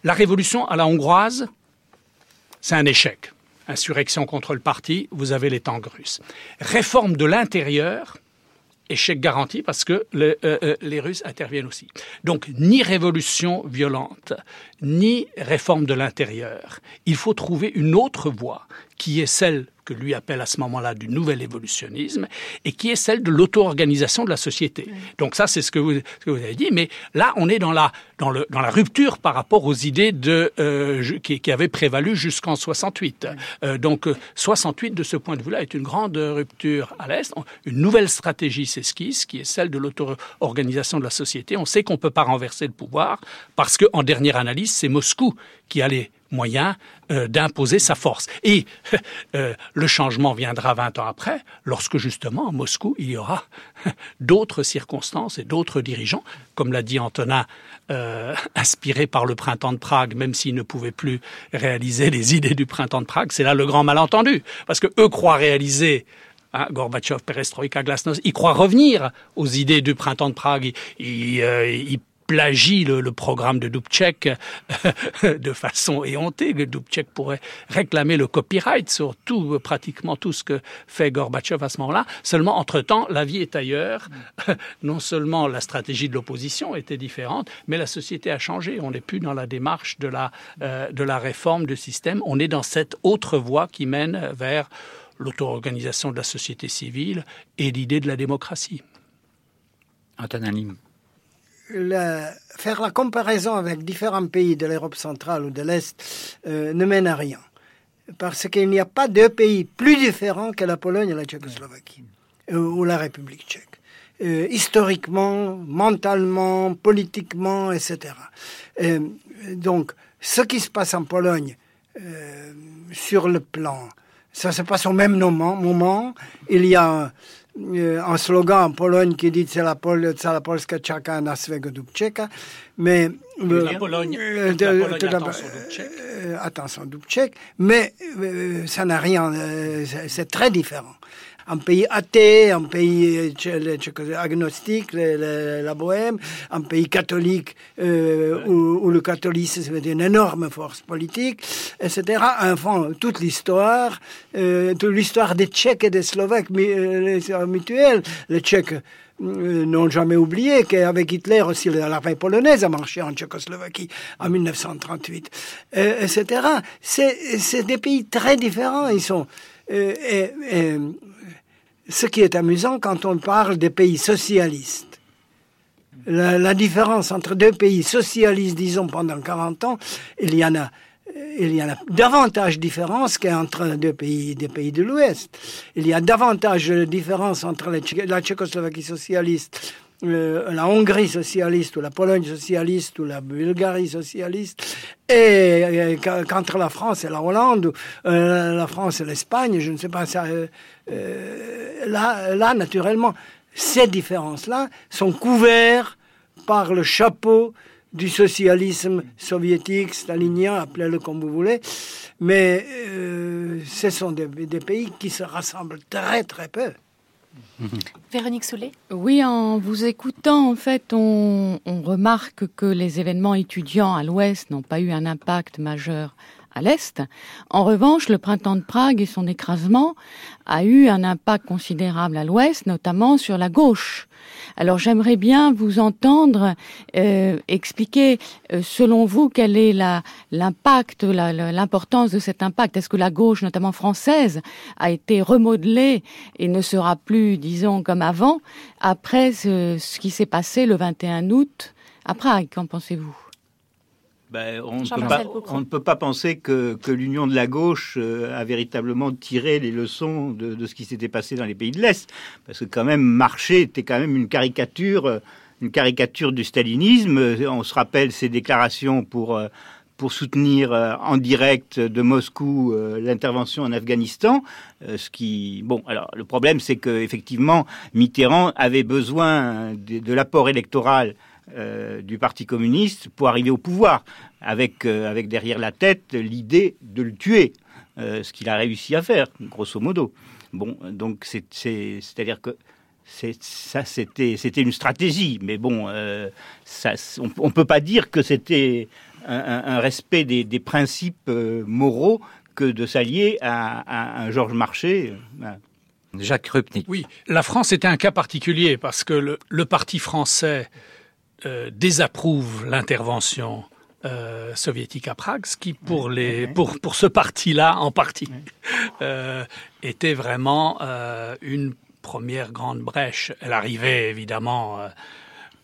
La révolution à la hongroise, c'est un échec. Insurrection contre le parti, vous avez les tanks russes. Réforme de l'intérieur, échec garanti parce que euh, euh, les Russes interviennent aussi. Donc, ni révolution violente, ni réforme de l'intérieur. Il faut trouver une autre voie qui est celle que lui appelle à ce moment-là du nouvel évolutionnisme, et qui est celle de l'auto-organisation de la société. Donc ça, c'est ce, que vous, ce que vous avez dit, mais là, on est dans la, dans le, dans la rupture par rapport aux idées de, euh, qui, qui avaient prévalu jusqu'en 68. Euh, donc 68, de ce point de vue-là, est une grande rupture à l'Est. Une nouvelle stratégie s'esquisse, qui est celle de l'auto-organisation de la société. On sait qu'on ne peut pas renverser le pouvoir, parce qu'en dernière analyse, c'est Moscou qui a les moyen euh, d'imposer sa force. Et euh, le changement viendra 20 ans après, lorsque justement à Moscou, il y aura d'autres circonstances et d'autres dirigeants, comme l'a dit Antonin, euh, inspirés par le printemps de Prague, même s'ils ne pouvaient plus réaliser les idées du printemps de Prague. C'est là le grand malentendu, parce que eux croient réaliser Hein, Gorbatchev, Perestroïka, Glasnost, ils croient revenir aux idées du printemps de Prague. Ils, plagie le, programme de Dubček de façon éhontée. Dubček pourrait réclamer le copyright sur tout, pratiquement tout ce que fait Gorbatchev à ce moment-là. Seulement, entre-temps, la vie est ailleurs. non seulement la stratégie de l'opposition était différente, mais la société a changé. On n'est plus dans la démarche de la, euh, de la réforme du système. On est dans cette autre voie qui mène vers l'auto-organisation de la société civile et l'idée de la démocratie. Antonin faire la comparaison avec différents pays de l'Europe centrale ou de l'Est euh, ne mène à rien. Parce qu'il n'y a pas deux pays plus différents que la Pologne et la Tchécoslovaquie, euh, ou la République tchèque. Euh, historiquement, mentalement, politiquement, etc. donc, ce qui se passe en Pologne, sur le plan, ça se passe au même moment. moment il y a Euh, un slogan en Pologne qui dit c'est la, Pol cała Polska czeka na swego Dubčeka, mais la Pologne, euh, de, la Pologne attend son Dubček. Euh, attend son Dubček, mais ça n'a rien, c'est très différent un pays athée, un pays agnostique, la Bohème, un pays catholique euh, où, le catholicisme est une énorme force politique, etc. Enfin, toute l'histoire, euh, toute l'histoire des Tchèques et des Slovaques euh, mutuels. Les Tchèques euh, n'ont jamais oublié qu'avec Hitler aussi l'armée polonaise a marché en Tchécoslovaquie en 1938, etc. C'est des pays très différents. Ils sont et, et, ce qui est amusant quand on parle des pays socialistes. La, différence entre deux pays socialistes, disons, pendant 40 ans, il y en a, il y en a davantage de différences qu'entre deux pays, des pays de l'Ouest. Il y a davantage de différences entre la Tchécoslovaquie socialiste euh, la Hongrie socialiste ou la Pologne socialiste ou la Bulgarie socialiste et, qu'entre la France et la Hollande, euh, la France et l'Espagne, je ne sais pas ça. Euh, là, là, naturellement, ces différences-là sont couvertes par le chapeau du socialisme soviétique, stalinien, appelez-le comme vous voulez, mais ce sont des pays qui se rassemblent très très peu. Véronique Soulet Oui, en vous écoutant, en fait, on, on remarque que les événements étudiants à l'Ouest n'ont pas eu un impact majeur à l'Est. En revanche, le printemps de Prague et son écrasement a eu un impact considérable à l'Ouest, notamment sur la gauche. Alors j'aimerais bien vous entendre euh, expliquer, euh, selon vous, quel est l'impact, l'importance de cet impact. Est-ce que la gauche, notamment française, a été remodelée et ne sera plus, disons, comme avant, après ce, ce qui s'est passé le 21 août à Prague Qu'en pensez-vous? Ben, on, ne peut pas penser que, l'union de la gauche euh, a véritablement tiré les leçons de, ce qui s'était passé dans les pays de l'Est. Parce que quand même, Marché était quand même une caricature, euh, une caricature du stalinisme. On se rappelle ses déclarations pour, euh, pour soutenir en direct de Moscou l'intervention en Afghanistan. ce qui, bon, alors le problème, c'est que effectivement, Mitterrand avait besoin de l'apport électoral euh, du Parti communiste pour arriver au pouvoir, avec, euh, avec derrière la tête l'idée de le tuer, euh, ce qu'il a réussi à faire, grosso modo. Bon, donc c'est-à-dire que ça, c'était une stratégie, mais bon, ça, on ne peut pas dire que c'était un, respect des, principes moraux que de s'allier à, un Georges Marchais. Jacques Rupnik. Oui, la France était un cas particulier parce que le parti français euh, désapprouve l'intervention euh, soviétique à Prague, ce qui pour les pour pour ce parti-là en partie euh, était vraiment une première grande brèche. Elle arrivait évidemment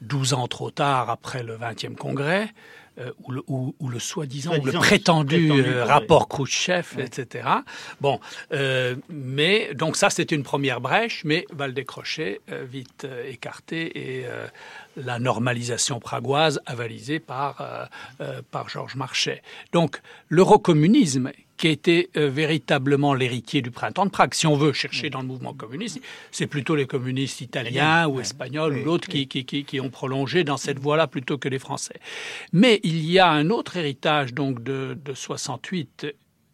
12 ans trop tard après le 20e congrès, euh, ou le, ou, ou le soi-disant, ou le prétendu, prétendu euh, rapport Khrouchtchev, ouais. etc. Bon, euh, mais donc ça c'était une première brèche, mais va le décrocher vite écarté et la normalisation pragoise avalisée par par Georges Marchais. Donc l'eurocommunisme qui était euh, véritablement l'héritier du printemps de Prague. Si on veut chercher dans le mouvement communiste, c'est plutôt les communistes italiens ou espagnols ou d'autres qui, qui, qui, qui, ont prolongé dans cette voie-là plutôt que les Français. Mais il y a un autre héritage donc de, de 68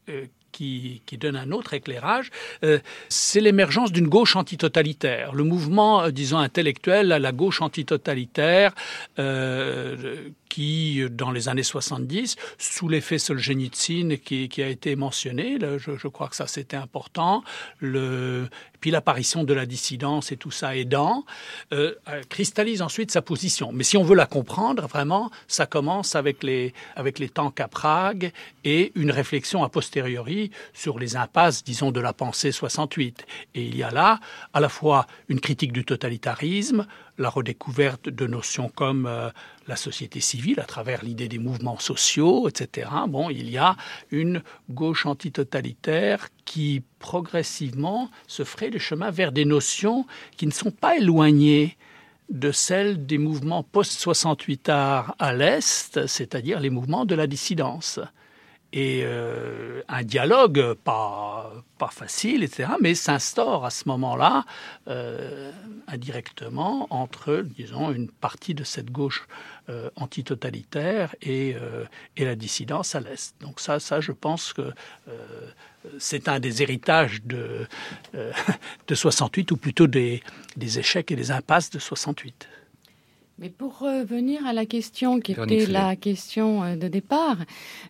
euh, qui, donne un autre éclairage, euh, c'est l'émergence d'une gauche antitotalitaire. Le mouvement, euh, disons, intellectuel à la gauche antitotalitaire, euh, qui, dans les années 70, sous l'effet Solzhenitsyn qui, a été mentionné, je, je, crois que ça c'était important, le, l'apparition de la dissidence et tout ça aidant, euh, cristallise ensuite sa position. Mais si on veut la comprendre, vraiment, ça commence avec les, avec les tanks à Prague et une réflexion a posteriori sur les impasses, disons, de la pensée 68. Et il y a là à la fois une critique du totalitarisme, la redécouverte de notions comme euh, la société civile à travers l'idée des mouvements sociaux, etc. Bon, il y a une gauche antitotalitaire qui progressivement se ferait le chemin vers des notions qui ne sont pas éloignées de celles des mouvements post-68 art à l'Est, c'est-à-dire les mouvements de la dissidence et euh, un dialogue pas, facile, etc., mais s'instaure à ce moment-là euh, indirectement entre, disons, une partie de cette gauche euh, antitotalitaire et, la dissidence à l'Est. Donc ça, ça, je pense que c'est un des héritages de, de 68, ou plutôt des, des échecs et des impasses de 68. Mais pour revenir à la question qui était la question euh, de départ,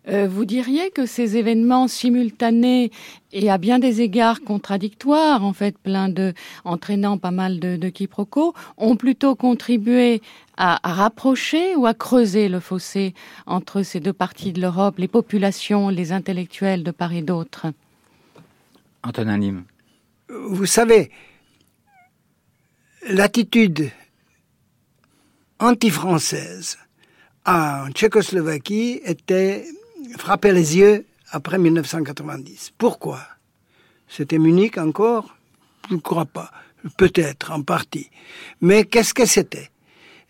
euh, vous diriez que ces événements simultanés et à bien des égards contradictoires, en fait, plein de, entraînant pas mal de, de quiproquos, ont plutôt contribué à, à rapprocher ou à creuser le fossé entre ces deux parties de l'Europe, les populations, les intellectuels de part et d'autre? Antonin Lim. Vous savez, l'attitude anti-française en Tchécoslovaquie était frappé les yeux après 1990. Pourquoi? C'était Munich encore? Je ne crois pas. Peut-être, en partie. Mais qu'est-ce que c'était?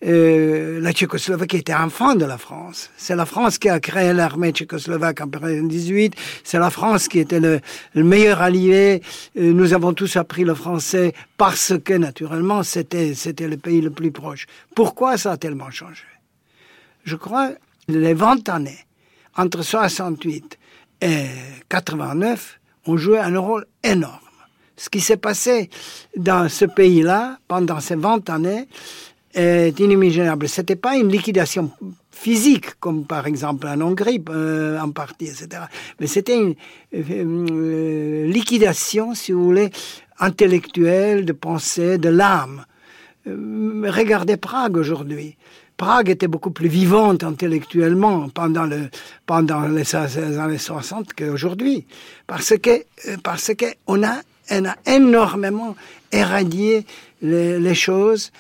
Euh, la Tchécoslovaquie était enfant de la France. C'est la France qui a créé l'armée tchécoslovaque en 1918. C'est la France qui était le, le meilleur allié. Euh, nous avons tous appris le français parce que, naturellement, c'était, c'était le pays le plus proche. Pourquoi ça a tellement changé? Je crois les 20 années entre 68 et 89 ont joué un rôle énorme. Ce qui s'est passé dans ce pays-là pendant ces 20 années, est inimaginable. C'était pas une liquidation physique, comme par exemple en Hongrie, euh, en partie, etc. Mais c'était une euh, liquidation, si vous voulez, intellectuelle, de pensée, de l'âme. Euh, regardez Prague aujourd'hui. Prague était beaucoup plus vivante intellectuellement pendant, le, pendant les, années 60 qu'aujourd'hui. Parce que, parce que on a, on a énormément éradié les, les choses,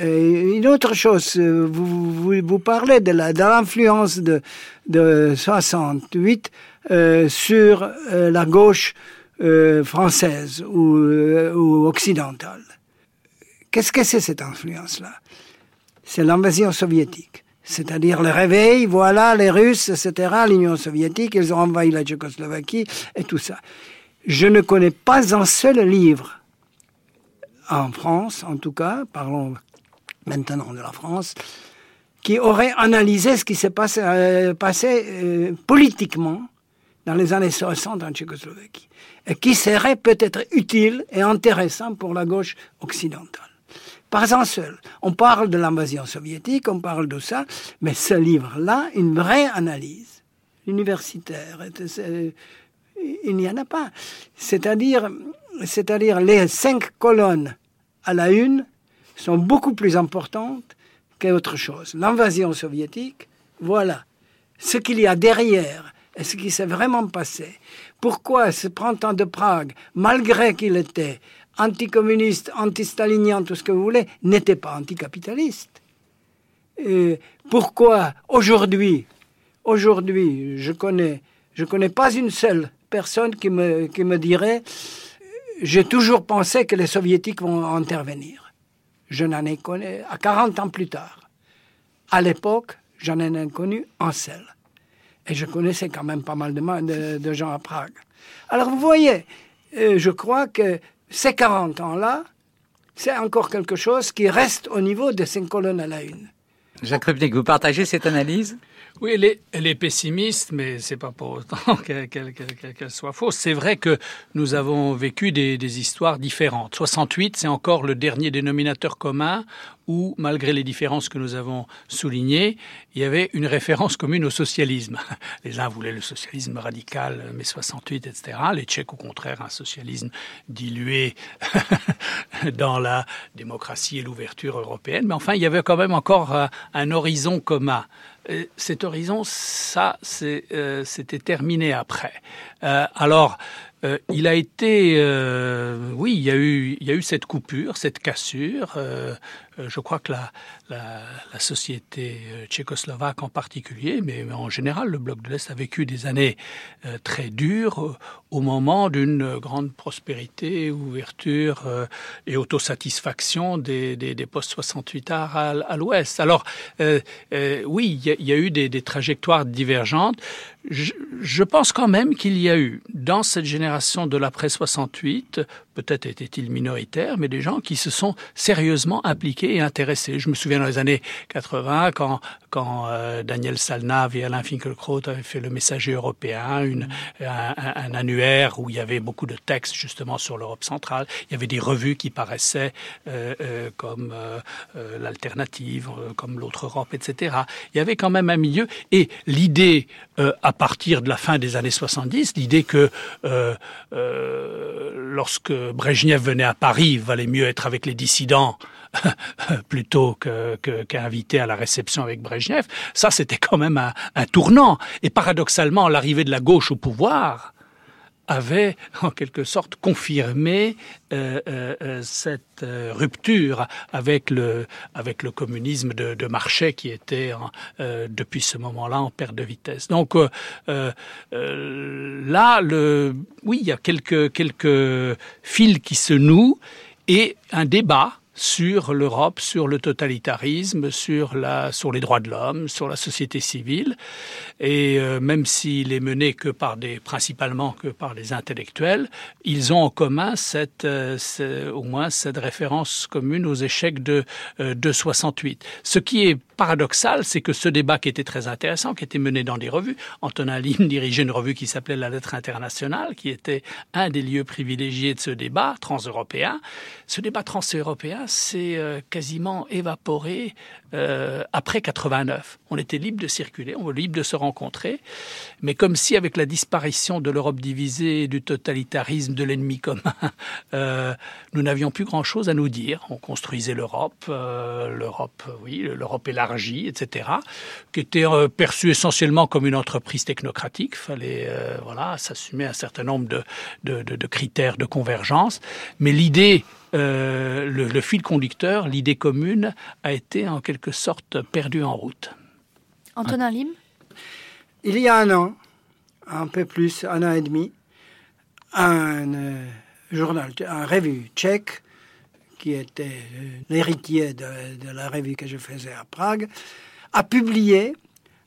une autre chose, vous, vous, vous parlez de l'influence de, de 68 euh, sur euh, la gauche euh, française ou, euh, ou occidentale. Qu'est-ce que c'est cette influence-là? C'est l'invasion soviétique. C'est-à-dire le réveil, voilà, les Russes, etc., l'Union soviétique, ils ont envahi la Tchécoslovaquie et tout ça. Je ne connais pas un seul livre en France, en tout cas, parlons maintenant de la France, qui aurait analysé ce qui s'est passé, euh, euh, politiquement dans les années 60 en Tchécoslovaquie, et qui serait peut-être utile et intéressant pour la gauche occidentale. Pas un seul. On parle de l'invasion soviétique, on parle de ça, mais ce livre-là, une vraie analyse universitaire, il n'y en a pas. C'est-à-dire, c'est-à-dire les cinq colonnes à la une sont beaucoup plus importantes qu'autre chose. L'invasion soviétique, voilà ce qu'il y a derrière et ce qui s'est vraiment passé. Pourquoi ce printemps de Prague, malgré qu'il était anticommuniste, antistalinien, tout ce que vous voulez, n'était pas anticapitaliste pourquoi aujourd'hui, aujourd'hui, je connais, je connais pas une seule personne qui me, qui me dirait, j'ai toujours pensé que les soviétiques vont intervenir. Je n'en ai connu à 40 ans plus tard. À l'époque, j'en ai connu un seul. Et je connaissais quand même pas mal de, de, gens à Prague. Alors vous voyez, euh, je crois que ces 40 ans-là, c'est encore quelque chose qui reste au niveau de cinq colonnes à la une. Jacques Rupnik, vous partagez cette analyse? Oui, elle est, elle est, pessimiste, mais c'est pas pour autant qu'elle soit fausse. C'est vrai que nous avons vécu des, histoires différentes. 68, c'est encore le dernier dénominateur commun où, malgré les différences que nous avons soulignées, il y avait une référence commune au socialisme. Les uns voulaient le socialisme radical, mai 68, etc. Les Tchèques, au contraire, un socialisme dilué dans la démocratie et l'ouverture européenne. Mais enfin, il y avait quand même encore un, un horizon commun cet horizon, ça, euh, c'était terminé après. Euh, alors, euh, il a été, oui, il y a eu, cette coupure, cette cassure. Je crois que la, société tchécoslovaque en particulier, mais en général, le bloc de l'Est a vécu des années très dures au moment d'une grande prospérité, ouverture et autosatisfaction des, des, des postes 68 arts à, l'Ouest. Alors, oui, il y, a, eu des, des trajectoires divergentes. Je, je pense quand même qu'il y a eu dans cette génération de l'après 68 peut-être était-il minoritaire, mais des gens qui se sont sérieusement impliqués et intéressés. Je me souviens dans les années 80, quand, quand euh, Daniel Salnav et Alain Finkielkraut avaient fait le Messager européen, un, annuaire où il y avait beaucoup de textes justement sur l'Europe centrale. Il y avait des revues qui paraissaient euh, euh, comme l'Alternative, comme l'Autre Europe, etc. Il y avait quand même un milieu. Et l'idée, à partir de la fin des années 70, l'idée que lorsque Brejnev venait à Paris, il valait mieux être avec les dissidents plutôt qu'invité à la réception avec Brejnev. Ça, c'était quand même un, tournant. Et paradoxalement, l'arrivée de la gauche au pouvoir avait en quelque sorte confirmé euh, euh, cette euh, rupture avec le, communisme de, marché qui était depuis ce moment-là en perte de vitesse. Donc là, oui, il y a quelques fils qui se nouent et un débat sur l'Europe, sur le totalitarisme, sur, la, sur les droits de l'homme, sur la société civile. Et euh, même s'il est mené que par des, principalement que par les intellectuels, ils ont en commun cette, euh, au moins cette référence commune aux échecs de, euh, de 68. Ce qui est paradoxal, c'est que ce débat qui était très intéressant, qui était mené dans des revues, Antonin Lim dirigeait une revue qui s'appelait La Lettre internationale, qui était un des lieux privilégiés de ce débat transeuropéen. Ce débat transeuropéen s'est euh, quasiment évaporé euh, après 89. On était libre de circuler, on était libre de se rencontrer, mais comme si avec la disparition de l'Europe divisée, du totalitarisme, de l'ennemi commun, euh, nous n'avions plus grand-chose à nous dire. On construisait l'Europe, l'Europe, oui, l'Europe élargie, etc., qui était euh, perçue essentiellement comme une entreprise technocratique. Fallait, euh, voilà, s'assumer un certain nombre de, de, de, de critères de convergence, mais l'idée euh, le, le fil conducteur, l'idée commune, a été en quelque sorte perdue en route. Antonin Lim? Il y a un an, un peu plus, un an et demi, un euh, journal, un revue tchèque, qui était euh, l'héritier de, la revue que je faisais à Prague, a publié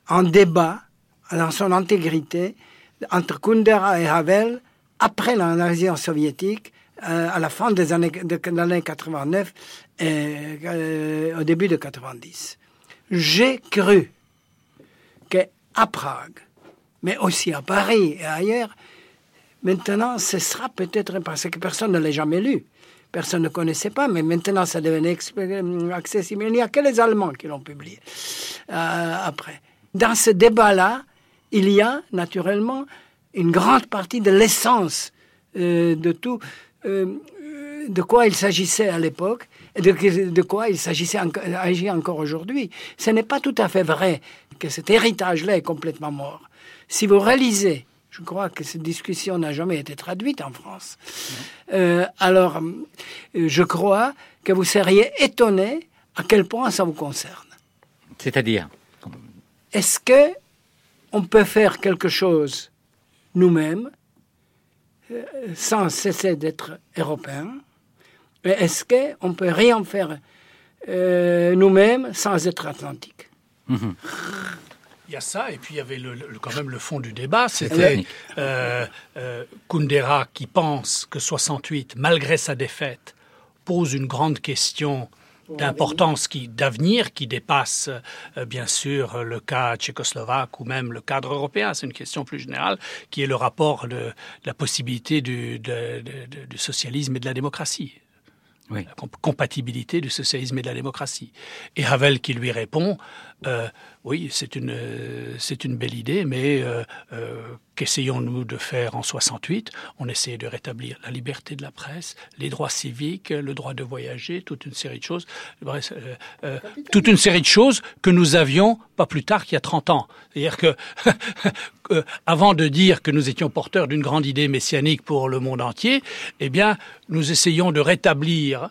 un débat dans son intégrité entre Kundera et Havel après l'invasion soviétique euh, à la fin des années, de, de l'année 89 et euh, au début de 90. J'ai cru qu'à Prague, mais aussi à Paris et ailleurs, maintenant ce sera peut-être parce que personne ne l'a jamais lu. Personne ne connaissait pas, mais maintenant ça devenait accessible. Il n'y a que les Allemands qui l'ont publié euh, après. Dans ce débat-là, il y a naturellement une grande partie de l'essence euh, de tout euh, de quoi il s'agissait à l'époque et de, quoi il s'agissait encore aujourd'hui. Ce n'est pas tout à fait vrai que cet héritage-là est complètement mort. Si vous réalisez, je crois que cette discussion n'a jamais été traduite en France, euh, alors je crois que vous seriez étonné à quel point ça vous concerne. C'est-à-dire Est-ce que on peut faire quelque chose nous-mêmes euh, sans cesser d'être européens Est-ce qu'on peut rien faire euh, nous-mêmes sans être atlantique? Mhm. Il y a ça, et puis il y avait le, le- quand même le fond du débat, c'était euh, euh, Kundera qui pense que 68, malgré sa défaite, pose une grande question d'importance qui d'avenir qui dépasse euh, bien sûr le cas tchécoslovaque ou même le cadre européen. C'est une question plus générale qui est le rapport de, de la possibilité du, de- de- de- du socialisme et de la démocratie Oui. la comp- compatibilité du socialisme et de la démocratie. Et Havel qui lui répond, euh, oui, c'est une, euh, c'est une belle idée, mais euh, euh, qu'essayons-nous de faire en 68 On essayait de rétablir la liberté de la presse, les droits civiques, le droit de voyager, toute une série de choses. Bref, euh, euh, toute une série de choses que nous avions pas plus tard qu'il y a 30 ans. C'est-à-dire que, euh, avant de dire que nous étions porteurs d'une grande idée messianique pour le monde entier, eh bien, nous essayons de rétablir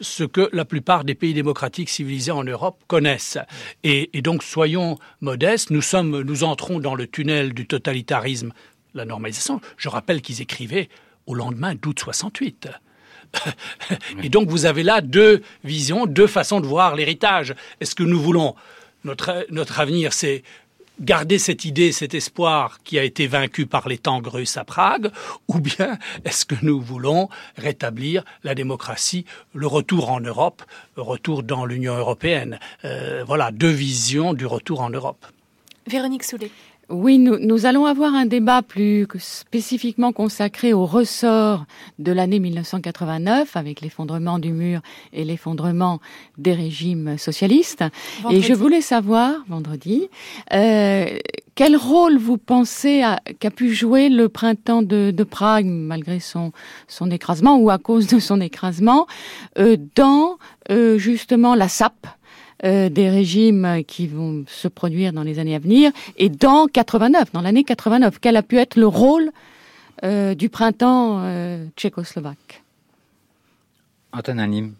ce que la plupart des pays démocratiques civilisés en Europe connaissent. Et, et donc, soyons modestes. Nous sommes, nous entrons dans le tunnel du totalitarisme, la normalisation. Je rappelle qu'ils écrivaient au lendemain d'août 68. Et donc, vous avez là deux visions, deux façons de voir l'héritage. Est-ce que nous voulons notre, notre avenir, c'est garder cette idée, cet espoir qui a été vaincu par les tanks russes à Prague, ou bien est-ce que nous voulons rétablir la démocratie, le retour en Europe, le retour dans l'Union européenne Euh, Voilà, deux visions du retour en Europe? Véronique Soulet. Oui, nous, nous allons avoir un débat plus que spécifiquement consacré au ressort de l'année 1989 avec l'effondrement du mur et l'effondrement des régimes socialistes. Vendredi. Et je voulais savoir, vendredi, euh, quel rôle vous pensez qu'a pu jouer le printemps de, de Prague, malgré son, son écrasement ou à cause de son écrasement, euh, dans euh, justement la sape euh, des régimes qui vont se produire dans les années à venir et dans 89, dans l'année 89, quel a pu être le rôle euh, du printemps euh, tchécoslovaque? Antonin Lim.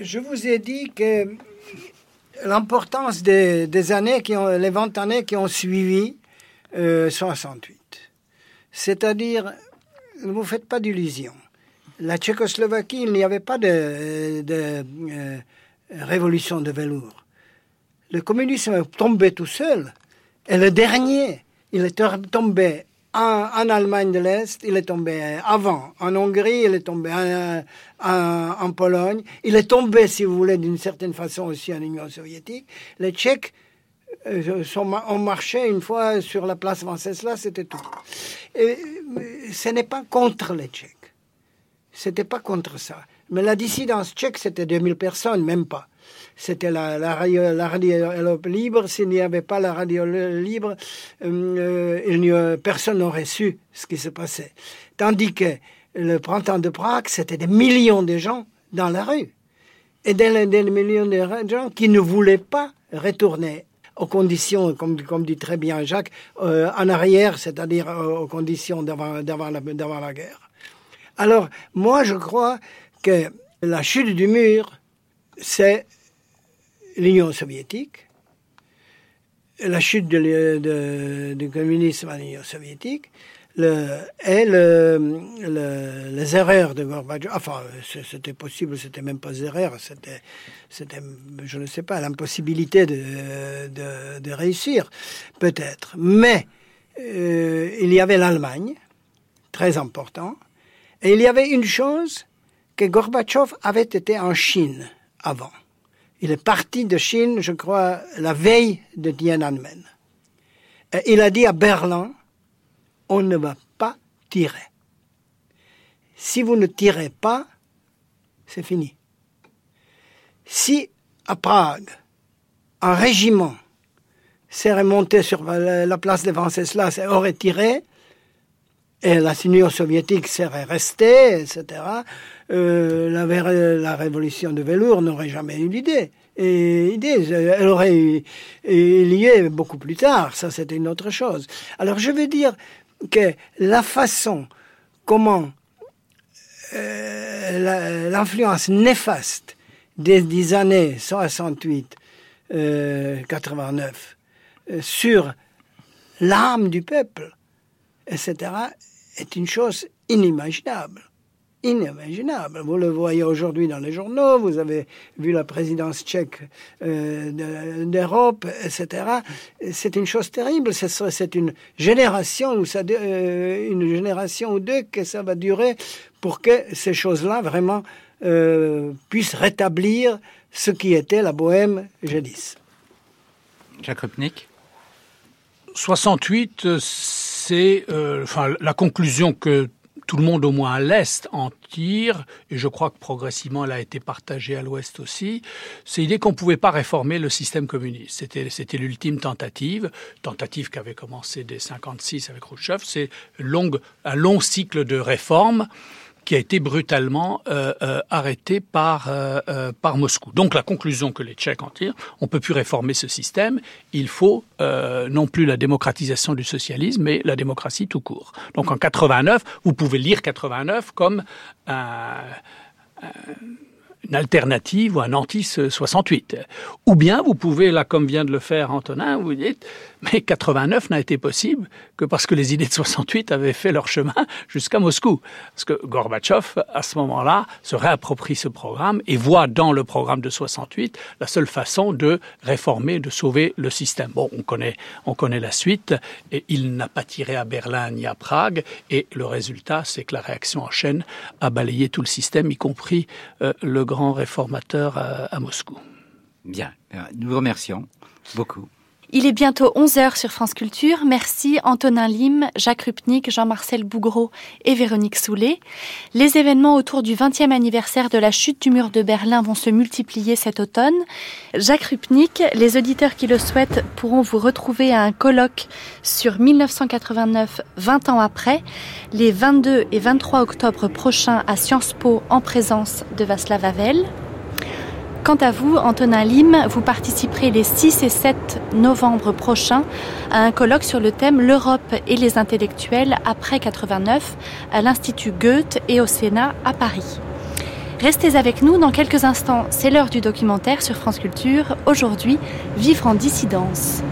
Je vous ai dit que l'importance des, des années, qui ont, les 20 années qui ont suivi euh, 68. C'est-à-dire, ne vous faites pas d'illusions. La Tchécoslovaquie, il n'y avait pas de, de euh, révolution de velours. Le communisme est tombé tout seul. Et le dernier, il est tombé en, Allemagne de l'Est, il est tombé avant en Hongrie, il est tombé en, en, Pologne, il est tombé, si vous voulez, d'une certaine façon aussi en Union soviétique. Les Tchèques euh, sont, ont marché une fois sur la place Venceslas, c'était tout. Et, ce n'est pas contre les Tchèques. C'était pas contre ça. Mais la dissidence tchèque, c'était 2000 personnes, même pas. C'était la, radio, libre. S'il n'y avait pas la radio libre, euh, a, personne n'aurait su ce qui se passait. Tandis que le printemps de Prague, c'était des millions de gens dans la rue. Et des, millions de gens qui ne voulaient pas retourner aux conditions, comme, dit très bien Jacques, euh, en arrière, c'est-à-dire aux conditions d'avant la guerre. Alors, moi, je crois que la chute du mur, c'est l'Union soviétique, la chute du communisme à l'Union soviétique, et le, le, les erreurs de Gorbatchev. Enfin, c'était possible, c'était même pas des erreurs, c'était, c'était, je ne sais pas, l'impossibilité de, réussir, peut-être. Mais euh, il y avait l'Allemagne, très important, et il y avait une chose, que Gorbatchev avait été en Chine avant. Il est parti de Chine, je crois, la veille de Tiananmen. Et il a dit à Berlin, on ne va pas tirer. Si vous ne tirez pas, c'est fini. Si à Prague, un régiment s'est remonté sur la place de Venceslas et aurait tiré, et la Union soviétique serait restée, etc., euh, la, révolution de velours n'aurait jamais eu l'idée. Et elle aurait eu, lieu beaucoup plus tard, ça c'était une autre chose. Alors je veux dire que la façon comment euh, l'influence néfaste des, des, années 68 89 sur l'âme du peuple, etc., est une chose inimaginable inimaginable. Vous le voyez aujourd'hui dans les journaux, vous avez vu la présidence tchèque euh, d'Europe, etc. C'est une chose terrible. C'est une génération ou euh, une génération ou deux que ça va durer pour que ces choses-là vraiment euh, puissent rétablir ce qui était la bohème jadis. Jacques Rupnik 68, c'est enfin la conclusion que tout le monde, au moins à l'Est, en tire, et je crois que progressivement elle a été partagée à l'Ouest aussi, c'est l'idée qu'on ne pouvait pas réformer le système communiste. C'était, c'était l'ultime tentative, tentative qui avait commencé dès 56 avec Khrushchev. C'est un long cycle de réformes qui a été brutalement euh, euh, arrêté par, euh, par Moscou. Donc la conclusion que les Tchèques en tirent, on peut plus réformer ce système, il faut non plus la démocratisation du socialisme, mais la démocratie tout court. Donc en 89, vous pouvez lire 89 comme un alternative ou un anti-68. Ou bien vous pouvez, là comme vient de le faire Antonin, vous dites, mais 89 n'a été possible que parce que les idées de 68 avaient fait leur chemin jusqu'à Moscou. Parce que Gorbatchev, à ce moment-là, se réapproprie ce programme et voit dans le programme de 68 la seule façon de réformer, de sauver le système. Bon, on connaît, on connaît la suite et il n'a pas tiré à Berlin ni à Prague et le résultat, c'est que la réaction en chaîne a balayé tout le système, y compris euh, le réformateur à, à Moscou. Bien, nous vous remercions beaucoup. Il est bientôt 11h sur France Culture. Merci Antonin Lim, Jacques Rupnik, Jean-Marcel Bougreau et Véronique Soulet. Les événements autour du 20e anniversaire de la chute du mur de Berlin vont se multiplier cet automne. Jacques Rupnik, les auditeurs qui le souhaitent pourront vous retrouver à un colloque sur 1989, 20 ans après, les 22 et 23 octobre prochains à Sciences Po en présence de Václav Havel. Quant à vous, Antonin Lim, vous participerez les 6 et 7 novembre prochains à un colloque sur le thème L'Europe et les intellectuels après 89 à l'Institut Goethe et au Sénat à Paris. Restez avec nous dans quelques instants, c'est l'heure du documentaire sur France Culture. Aujourd'hui, Vivre en dissidence.